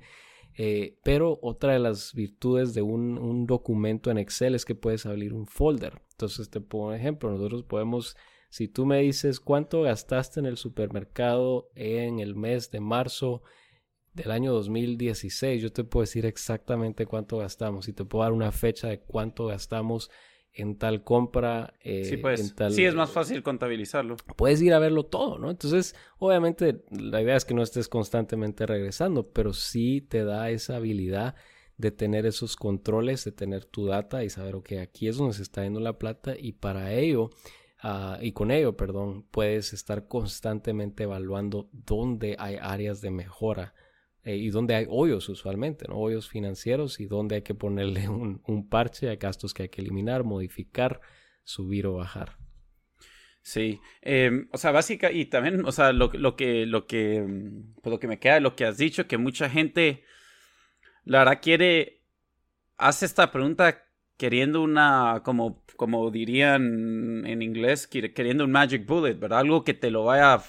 Eh, pero otra de las virtudes de un, documento en Excel es que puedes abrir un folder. Entonces te pongo un ejemplo. Nosotros podemos, si tú me dices cuánto gastaste en el supermercado en el mes de marzo del año 2016, yo te puedo decir exactamente cuánto gastamos y te puedo dar una fecha de cuánto gastamos en tal compra. Eh, sí, pues. sí, es más fácil contabilizarlo. Puedes ir a verlo todo, ¿no? Entonces, obviamente, la idea es que no estés constantemente regresando, pero sí te da esa habilidad de tener esos controles, de tener tu data y saber, ok, aquí es donde se está yendo la plata y para ello, ah, y con ello, perdón, puedes estar constantemente evaluando dónde hay áreas de mejora eh, y donde hay hoyos usualmente, ¿no? hoyos financieros y donde hay que ponerle un, un parche, hay gastos que hay que eliminar, modificar, subir o bajar. Sí, em, o sea, básica, y también, o sea, lo, lo, que, lo que, pues lo que me queda, lo que has dicho, que mucha gente, la verdad, quiere, hace esta pregunta queriendo una, como, como dirían en inglés, queriendo un magic bullet, ¿verdad? Algo que te lo vaya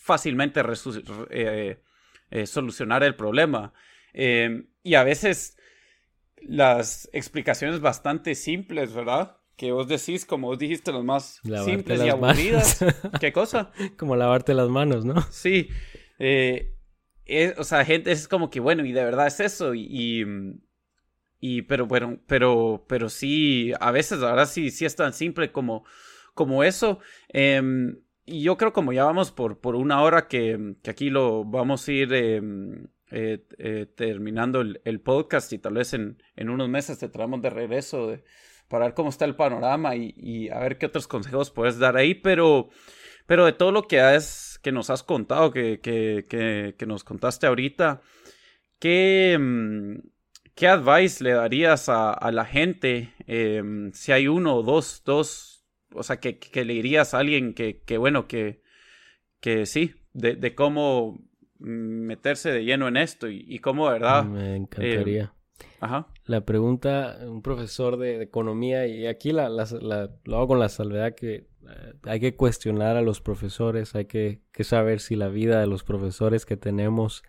fácilmente eh, eh, solucionar el problema. Em, y a veces las explicaciones bastante simples, ¿verdad? Que vos decís, como vos dijiste, las más simples y aburridas. ¿Qué cosa? Como lavarte las manos, ¿no? Sí. Eh, o sea, gente es como que, bueno, y de verdad es eso. Y, y, pero bueno, pero, pero sí, a veces ahora sí, sí es tan simple como, como eso. Eh, y yo creo como ya vamos por, por una hora que, que aquí lo vamos a ir em, eh, eh, terminando el, el, podcast y tal vez en, en, unos meses te traemos de regreso de, para ver cómo está el panorama y, y, a ver qué otros consejos puedes dar ahí, pero, pero de todo lo que, has, que nos has contado, que, que, que, que nos contaste ahorita, ¿qué, em, qué advice le darías a, a la gente em, si hay uno o dos, dos o sea, que, que le dirías a alguien que, que bueno, que, que sí, de, de, cómo meterse de lleno en esto y, y cómo, ¿verdad? Me encantaría. Eh, ajá. La pregunta, un profesor de, economía, y aquí la, la, lo hago con la salvedad que eh, hay que cuestionar a los profesores, hay que, que, saber si la vida de los profesores que tenemos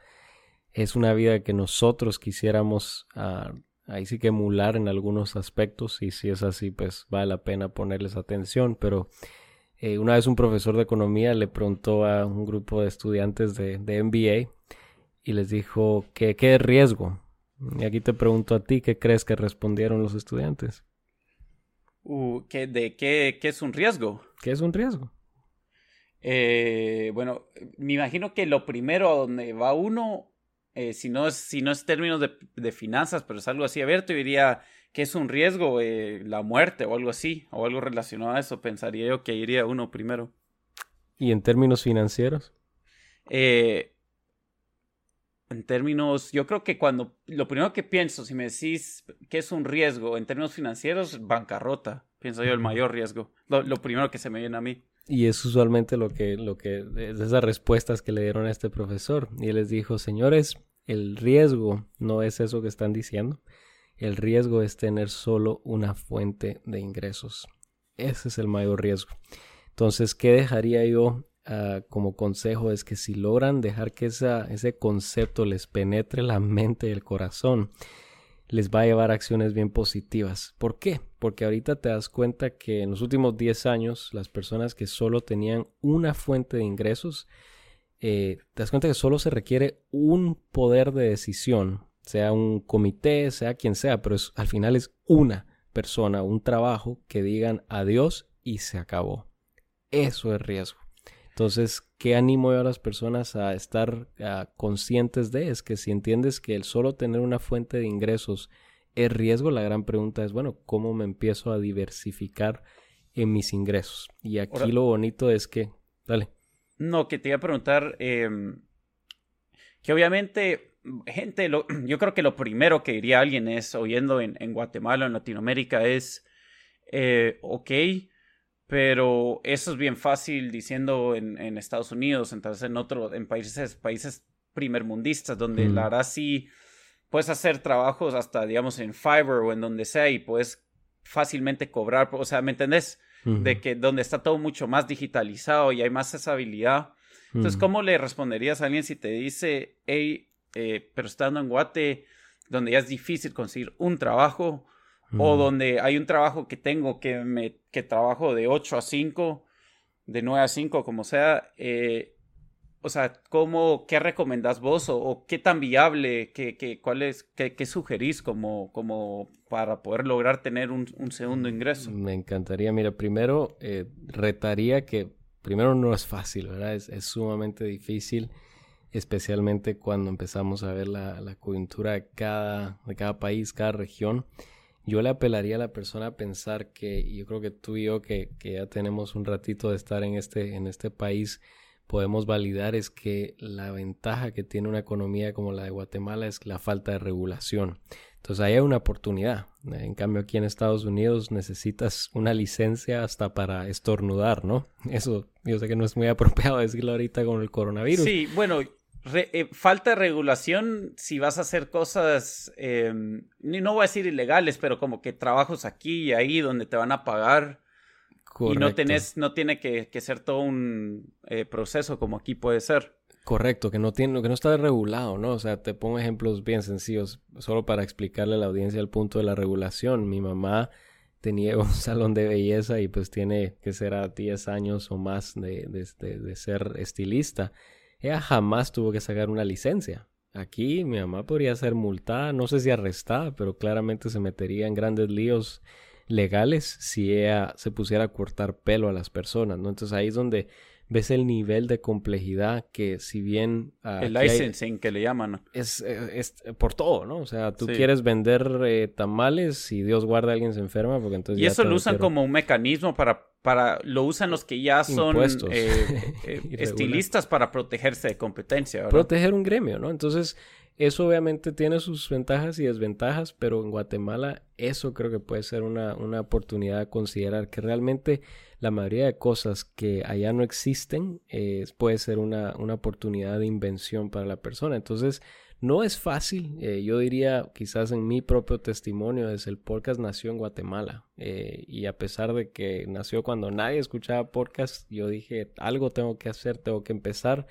es una vida que nosotros quisiéramos ah, ahí sí que emular en algunos aspectos y si es así pues vale la pena ponerles atención pero eh, una vez un profesor de economía le preguntó a un grupo de estudiantes de, de MBA y les dijo que qué es riesgo y aquí te pregunto a ti qué crees que respondieron los estudiantes uh, ¿qué, de qué, qué es un riesgo qué es un riesgo eh, bueno me imagino que lo primero a donde va uno eh, si, no es, si no es términos de, finanzas, pero es algo así abierto, yo diría que es un riesgo, eh, la muerte o algo así, o algo relacionado a eso, pensaría yo que iría uno primero. ¿Y en términos financieros? Eh, en términos, yo creo que cuando, lo primero que pienso, si me decís que es un riesgo en términos financieros, bancarrota, pienso yo el mayor riesgo, lo, lo primero que se me viene a mí. Y es usualmente lo que, lo que, es esas respuestas que le dieron a este profesor. Y él les dijo, señores, el riesgo no es eso que están diciendo. El riesgo es tener solo una fuente de ingresos. Ese es el mayor riesgo. Entonces, ¿qué dejaría yo ah, como consejo? Es que si logran dejar que esa, ese concepto les penetre la mente y el corazón, les va a llevar acciones bien positivas. ¿Por qué? Porque ahorita te das cuenta que en los últimos 10 años las personas que solo tenían una fuente de ingresos, eh, te das cuenta que solo se requiere un poder de decisión, sea un comité, sea quien sea, pero al final es una persona, un trabajo que digan adiós y se acabó. Eso es riesgo. Entonces, ¿qué animo yo a las personas a estar conscientes de? Es que si entiendes que el solo tener una fuente de ingresos es riesgo, la gran pregunta es, bueno, ¿cómo me empiezo a diversificar en mis ingresos? Y aquí lo bonito es que, dale. No, que te iba a preguntar, em, que obviamente, gente, yo creo que lo primero que diría alguien es, oyendo en, en Guatemala, en Latinoamérica, es, eh, ok, pero eso es bien fácil diciendo en, en Estados Unidos, entonces en otro, en países, países primermundistas, donde la verdad sí puedes hacer trabajos hasta, digamos, en Fiverr o en donde sea y puedes fácilmente cobrar, o sea, ¿me entendés? De que donde está todo mucho más digitalizado y hay más esa habilidad. Entonces, ¿cómo le responderías a alguien si te dice, hey, eh, pero estando en Guate, donde ya es difícil conseguir un trabajo, o donde hay un trabajo que tengo que me que trabajo de 8 a 5, de 9 a 5, como sea, eh, o sea, ¿cómo, ¿qué recomendás vos o, qué tan viable, qué, qué, cuál es, qué, qué, sugerís como, como para poder lograr tener un, un segundo ingreso? Me encantaría, mira, primero eh, retaría que primero no es fácil, ¿verdad? Es, es, sumamente difícil, especialmente cuando empezamos a ver la, la coyuntura de cada, de cada país, cada región yo le apelaría a la persona a pensar que, yo creo que tú y yo que, que, ya tenemos un ratito de estar en este, en este país, podemos validar es que la ventaja que tiene una economía como la de Guatemala es la falta de regulación. Entonces ahí hay una oportunidad. En cambio aquí en Estados Unidos necesitas una licencia hasta para estornudar, ¿no? Eso yo sé que no es muy apropiado decirlo ahorita con el coronavirus. Sí, bueno, eh, falta de regulación si vas a hacer cosas, eh, no voy a decir ilegales, pero como que trabajos aquí y ahí donde te van a pagar y no tenés, no tiene que, ser todo un eh, proceso como aquí puede ser. Correcto, que no tiene, que no está regulado, ¿no? O sea, te pongo ejemplos bien sencillos, solo para explicarle a la audiencia el punto de la regulación. Mi mamá tenía un salón de belleza y pues tiene que ser a 10 años o más de, de, de ser estilista ella jamás tuvo que sacar una licencia. Aquí mi mamá podría ser multada, no sé si arrestada, pero claramente se metería en grandes líos legales si ella se pusiera a cortar pelo a las personas, ¿no? Entonces ahí es donde ves el nivel de complejidad que si bien... Uh, el licensing que le llaman. Es, eh, es, por todo, ¿no? O sea, tú quieres vender eh, tamales y Dios guarda a alguien se enferma porque entonces... Y eso lo usan como un mecanismo para, para... Lo usan los que ya son eh, estilistas para protegerse de competencia. ¿verdad? Proteger un gremio, ¿no? Entonces... Eso obviamente tiene sus ventajas y desventajas, pero en Guatemala eso creo que puede ser una, una oportunidad a considerar que realmente la mayoría de cosas que allá no existen eh, puede ser una, una, oportunidad de invención para la persona. Entonces, no es fácil. Eh, yo diría, quizás en mi propio testimonio, desde el podcast nació en Guatemala. Eh, y a pesar de que nació cuando nadie escuchaba podcast, yo dije, algo tengo que hacer, tengo que empezar.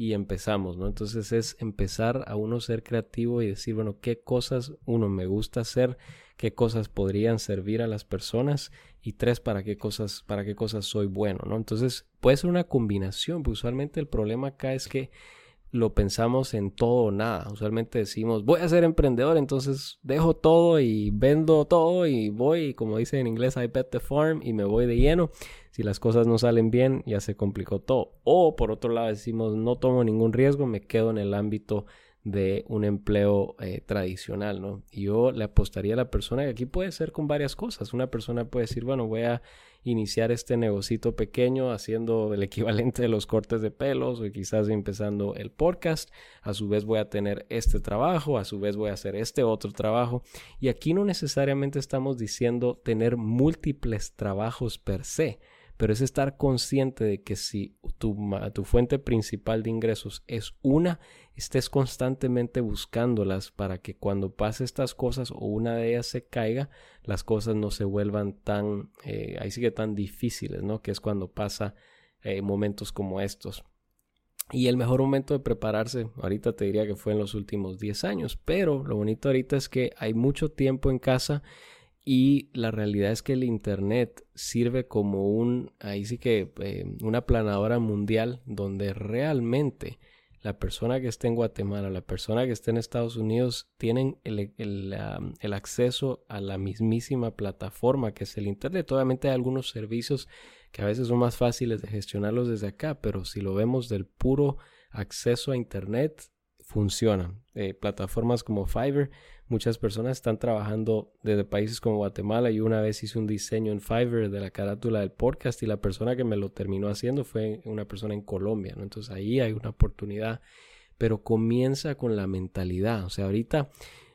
Y empezamos, ¿no? Entonces es empezar a uno ser creativo y decir, bueno, qué cosas uno me gusta hacer, qué cosas podrían servir a las personas y tres, para qué cosas, para qué cosas soy bueno, ¿no? Entonces puede ser una combinación, pues usualmente el problema acá es que lo pensamos en todo o nada. Usualmente decimos, voy a ser emprendedor, entonces dejo todo y vendo todo y voy, como dice en inglés, I bet the farm y me voy de lleno. Si las cosas no salen bien, ya se complicó todo. O por otro lado decimos, no tomo ningún riesgo, me quedo en el ámbito de un empleo eh, tradicional, ¿no? Y yo le apostaría a la persona que aquí puede ser con varias cosas. Una persona puede decir, bueno, voy a iniciar este negocito pequeño haciendo el equivalente de los cortes de pelos o quizás empezando el podcast. A su vez voy a tener este trabajo, a su vez voy a hacer este otro trabajo. Y aquí no necesariamente estamos diciendo tener múltiples trabajos per se pero es estar consciente de que si tu, tu, fuente principal de ingresos es una, estés constantemente buscándolas para que cuando pase estas cosas o una de ellas se caiga, las cosas no se vuelvan tan, eh, ahí sigue tan difíciles, ¿no? Que es cuando pasa eh, momentos como estos. Y el mejor momento de prepararse, ahorita te diría que fue en los últimos 10 años, pero lo bonito ahorita es que hay mucho tiempo en casa y la realidad es que el Internet sirve como un, ahí sí que, eh, una planadora mundial donde realmente la persona que esté en Guatemala, la persona que esté en Estados Unidos, tienen el, el, acceso a la mismísima plataforma que es el Internet. Obviamente hay algunos servicios que a veces son más fáciles de gestionarlos desde acá, pero si lo vemos del puro acceso a Internet, funciona. Eh, plataformas como Fiverr Muchas personas están trabajando desde países como Guatemala. y una vez hice un diseño en Fiverr de la carátula del podcast y la persona que me lo terminó haciendo fue una persona en Colombia. ¿no? Entonces ahí hay una oportunidad. Pero comienza con la mentalidad. O sea, ahorita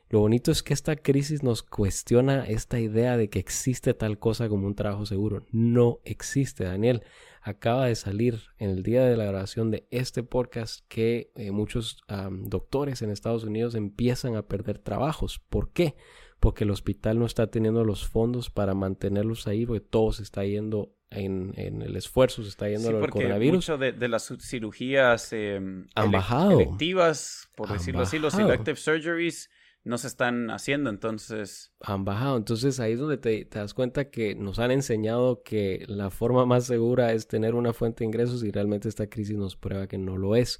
lo bonito es que esta crisis nos cuestiona esta idea de que existe tal cosa como un trabajo seguro. No existe, Daniel acaba de salir en el día de la grabación de este podcast que eh, muchos doctores en Estados Unidos empiezan a perder trabajos. ¿Por qué? Porque el hospital no está teniendo los fondos para mantenerlos ahí, porque todo se está yendo en, el esfuerzo, se está yendo sí, al coronavirus. Mucho de, de las cirugías em, Han bajado. electivas, por decirlo así, los elective surgeries no se están haciendo, entonces... Han bajado, entonces ahí es donde te, das cuenta que nos han enseñado que la forma más segura es tener una fuente de ingresos y realmente esta crisis nos prueba que no lo es.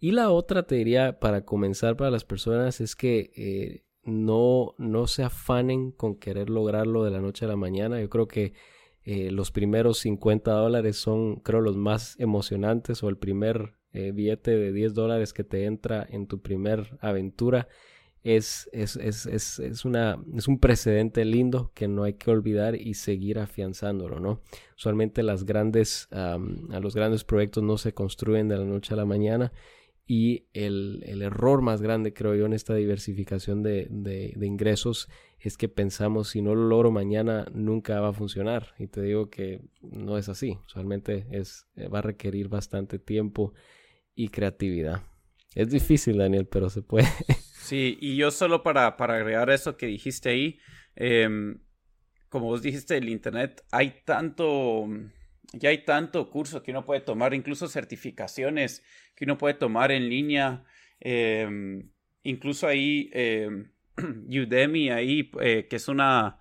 Y la otra te diría para comenzar para las personas es que eh, no, no se afanen con querer lograrlo de la noche a la mañana. Yo creo que eh, los primeros 50 dólares son creo los más emocionantes o el primer eh, billete de 10 dólares que te entra en tu primer aventura es, es, es, es, una, es un precedente lindo que no hay que olvidar y seguir afianzándolo, ¿no? Usualmente las grandes, a los grandes proyectos no se construyen de la noche a la mañana y el, el error más grande, creo yo, en esta diversificación de, de, de, ingresos es que pensamos si no lo logro mañana nunca va a funcionar. Y te digo que no es así. Usualmente es, va a requerir bastante tiempo y creatividad. Es difícil, Daniel, pero se puede. Sí, y yo solo para, para agregar eso que dijiste ahí, em, como vos dijiste, el Internet, hay tanto, ya hay tanto curso que uno puede tomar, incluso certificaciones que uno puede tomar en línea, em, incluso ahí em, Udemy, ahí, eh, que es una...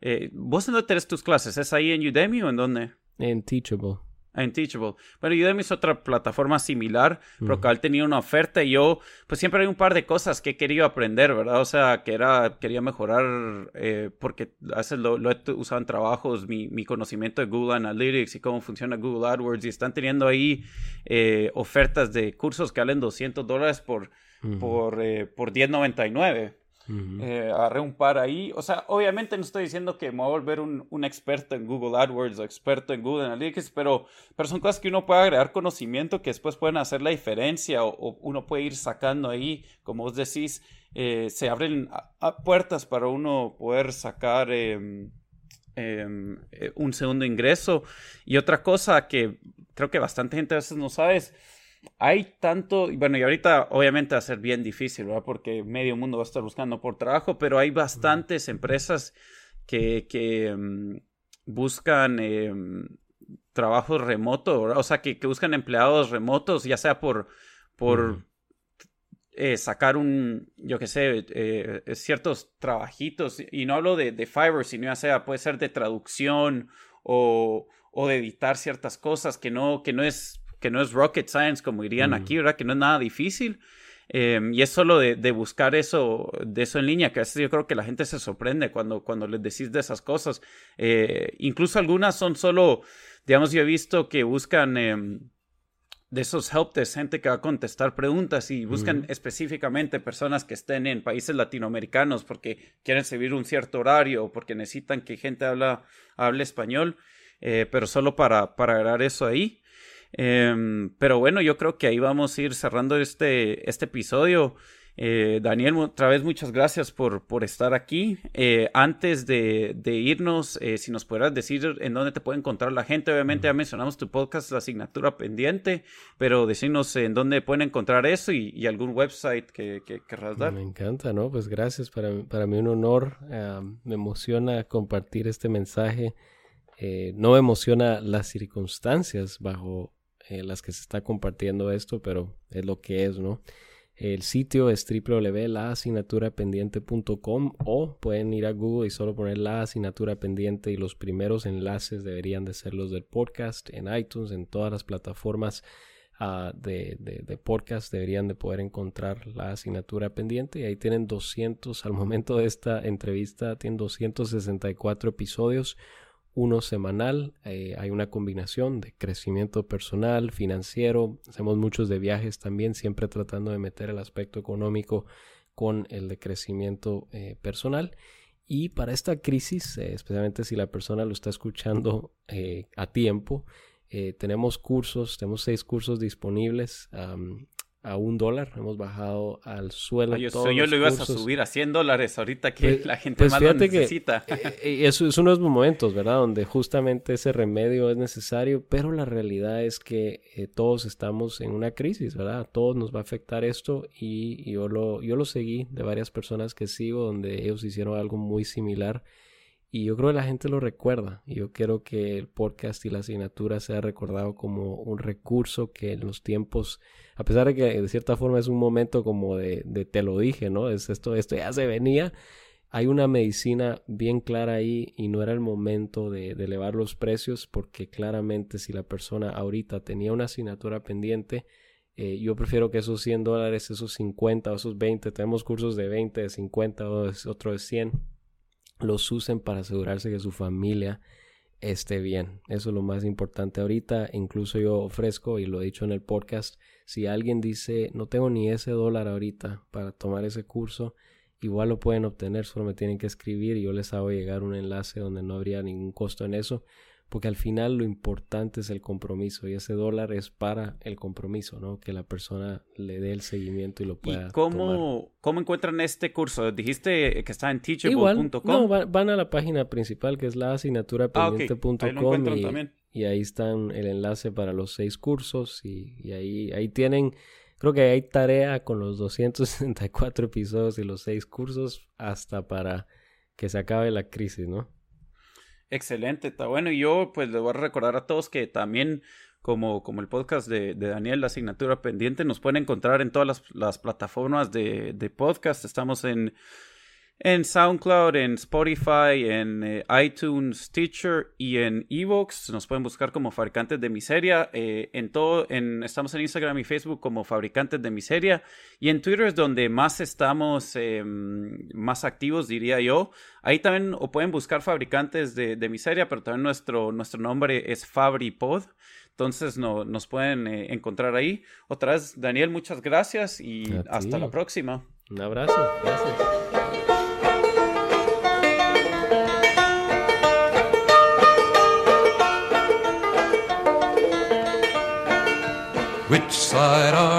Eh, ¿Vos dónde tenés tus clases? ¿Es ahí en Udemy o en dónde? En Teachable en Teachable. Bueno, Udemy es otra plataforma similar, pero que tenía una oferta y yo, pues siempre hay un par de cosas que he querido aprender, ¿verdad? O sea, que era, quería mejorar, eh, porque hace lo, lo, he usado en trabajos, mi, mi, conocimiento de Google Analytics y cómo funciona Google AdWords, y están teniendo ahí eh, ofertas de cursos que valen 200 dólares por, por, eh, por 10.99. Eh, agarré un par ahí. O sea, obviamente no estoy diciendo que me voy a volver un, un, experto en Google AdWords o experto en Google Analytics, pero, pero son cosas que uno puede agregar conocimiento que después pueden hacer la diferencia o, uno puede ir sacando ahí, como vos decís, eh, se abren puertas para uno poder sacar em, em, eh, un segundo ingreso. Y otra cosa que creo que bastante gente a veces no sabe es hay tanto, bueno, y ahorita obviamente va a ser bien difícil, ¿verdad? Porque medio mundo va a estar buscando por trabajo, pero hay bastantes empresas que, que mm, buscan em, trabajos remotos, o sea, que, que, buscan empleados remotos, ya sea por, por eh, sacar un, yo qué sé, eh, ciertos trabajitos, y no hablo de, de Fiverr, sino ya sea, puede ser de traducción o, o de editar ciertas cosas que no, que no es que no es rocket science, como dirían aquí, ¿verdad? Que no es nada difícil. Em, y es solo de, de, buscar eso, de eso en línea, que a veces yo creo que la gente se sorprende cuando, cuando les decís de esas cosas. Eh, incluso algunas son solo, digamos, yo he visto que buscan em, de esos helpdesk, gente que va a contestar preguntas y buscan específicamente personas que estén en países latinoamericanos porque quieren servir un cierto horario o porque necesitan que gente habla, hable español, eh, pero solo para, para agregar eso ahí. Em, pero bueno, yo creo que ahí vamos a ir cerrando este, este episodio. Eh, Daniel, otra vez muchas gracias por, por estar aquí. Eh, antes de, irnos, eh, si nos pudieras decir en dónde te puede encontrar la gente, obviamente ya mencionamos tu podcast, la asignatura pendiente, pero decirnos en dónde pueden encontrar eso y, algún website que, que, querrás dar. Me encanta, ¿no? Pues gracias, para, para mí un honor, me emociona compartir este mensaje. no me emociona las circunstancias bajo eh, las que se está compartiendo esto, pero es lo que es, ¿no? El sitio es www.laasignatura.pendiente.com o pueden ir a Google y solo poner la asignatura pendiente y los primeros enlaces deberían de ser los del podcast en iTunes, en todas las plataformas ah, de, de, podcast deberían de poder encontrar la asignatura pendiente y ahí tienen 200, al momento de esta entrevista tienen 264 episodios uno semanal. Eh, hay una combinación de crecimiento personal, financiero. Hacemos muchos de viajes también, siempre tratando de meter el aspecto económico con el de crecimiento eh, personal. Y para esta crisis, eh, especialmente si la persona lo está escuchando a tiempo, tenemos cursos, tenemos seis cursos disponibles a un dólar. Hemos bajado al suelo. yo, todos yo lo ibas a subir a 100 dólares ahorita que pues, la gente pues más lo necesita. Que, eh, eh, es, es, uno de los momentos, ¿verdad? Donde justamente ese remedio es necesario, pero la realidad es que eh, todos estamos en una crisis, ¿verdad? A todos nos va a afectar esto y, yo, lo, yo lo seguí de varias personas que sigo donde ellos hicieron algo muy similar y yo creo que la gente lo recuerda. Yo quiero que el podcast y la asignatura sea recordado como un recurso que en los tiempos, a pesar de que de cierta forma es un momento como de, te lo dije, ¿no? Es esto, esto ya se venía. Hay una medicina bien clara ahí y no era el momento de, elevar los precios porque claramente si la persona ahorita tenía una asignatura pendiente, eh, yo prefiero que esos 100 dólares, esos 50 o esos 20, tenemos cursos de 20, de 50 o otro de 100 los usen para asegurarse que su familia esté bien. Eso es lo más importante ahorita. Incluso yo ofrezco, y lo he dicho en el podcast, si alguien dice, no tengo ni ese dólar ahorita para tomar ese curso, igual lo pueden obtener, solo me tienen que escribir y yo les hago llegar un enlace donde no habría ningún costo en eso porque al final lo importante es el compromiso y ese dólar es para el compromiso, ¿no? Que la persona le dé el seguimiento y lo pueda ¿Y cómo, cómo encuentran este curso? Dijiste que está en teachable.com. No, van a la página principal que es la ah, y, y, ahí están el enlace para los seis cursos y, y ahí, ahí tienen... Creo que hay tarea con los 264 episodios y los seis cursos hasta para que se acabe la crisis, ¿no? Excelente, está bueno. Y yo pues les voy a recordar a todos que también como, como el podcast de, Daniel, la asignatura pendiente, nos pueden encontrar en todas las, plataformas de, de podcast. Estamos en en SoundCloud, en Spotify, en eh, iTunes, Teacher y en Evox. Nos pueden buscar como Fabricantes de Miseria. Eh, en todo, en, estamos en Instagram y Facebook como Fabricantes de Miseria. Y en Twitter es donde más estamos em, más activos, diría yo. Ahí también o pueden buscar Fabricantes de, Miseria, pero también nuestro, nuestro nombre es FabriPod. Entonces no, nos pueden eh, encontrar ahí. Otra vez, Daniel, muchas gracias y hasta la próxima. Un abrazo. Gracias. side of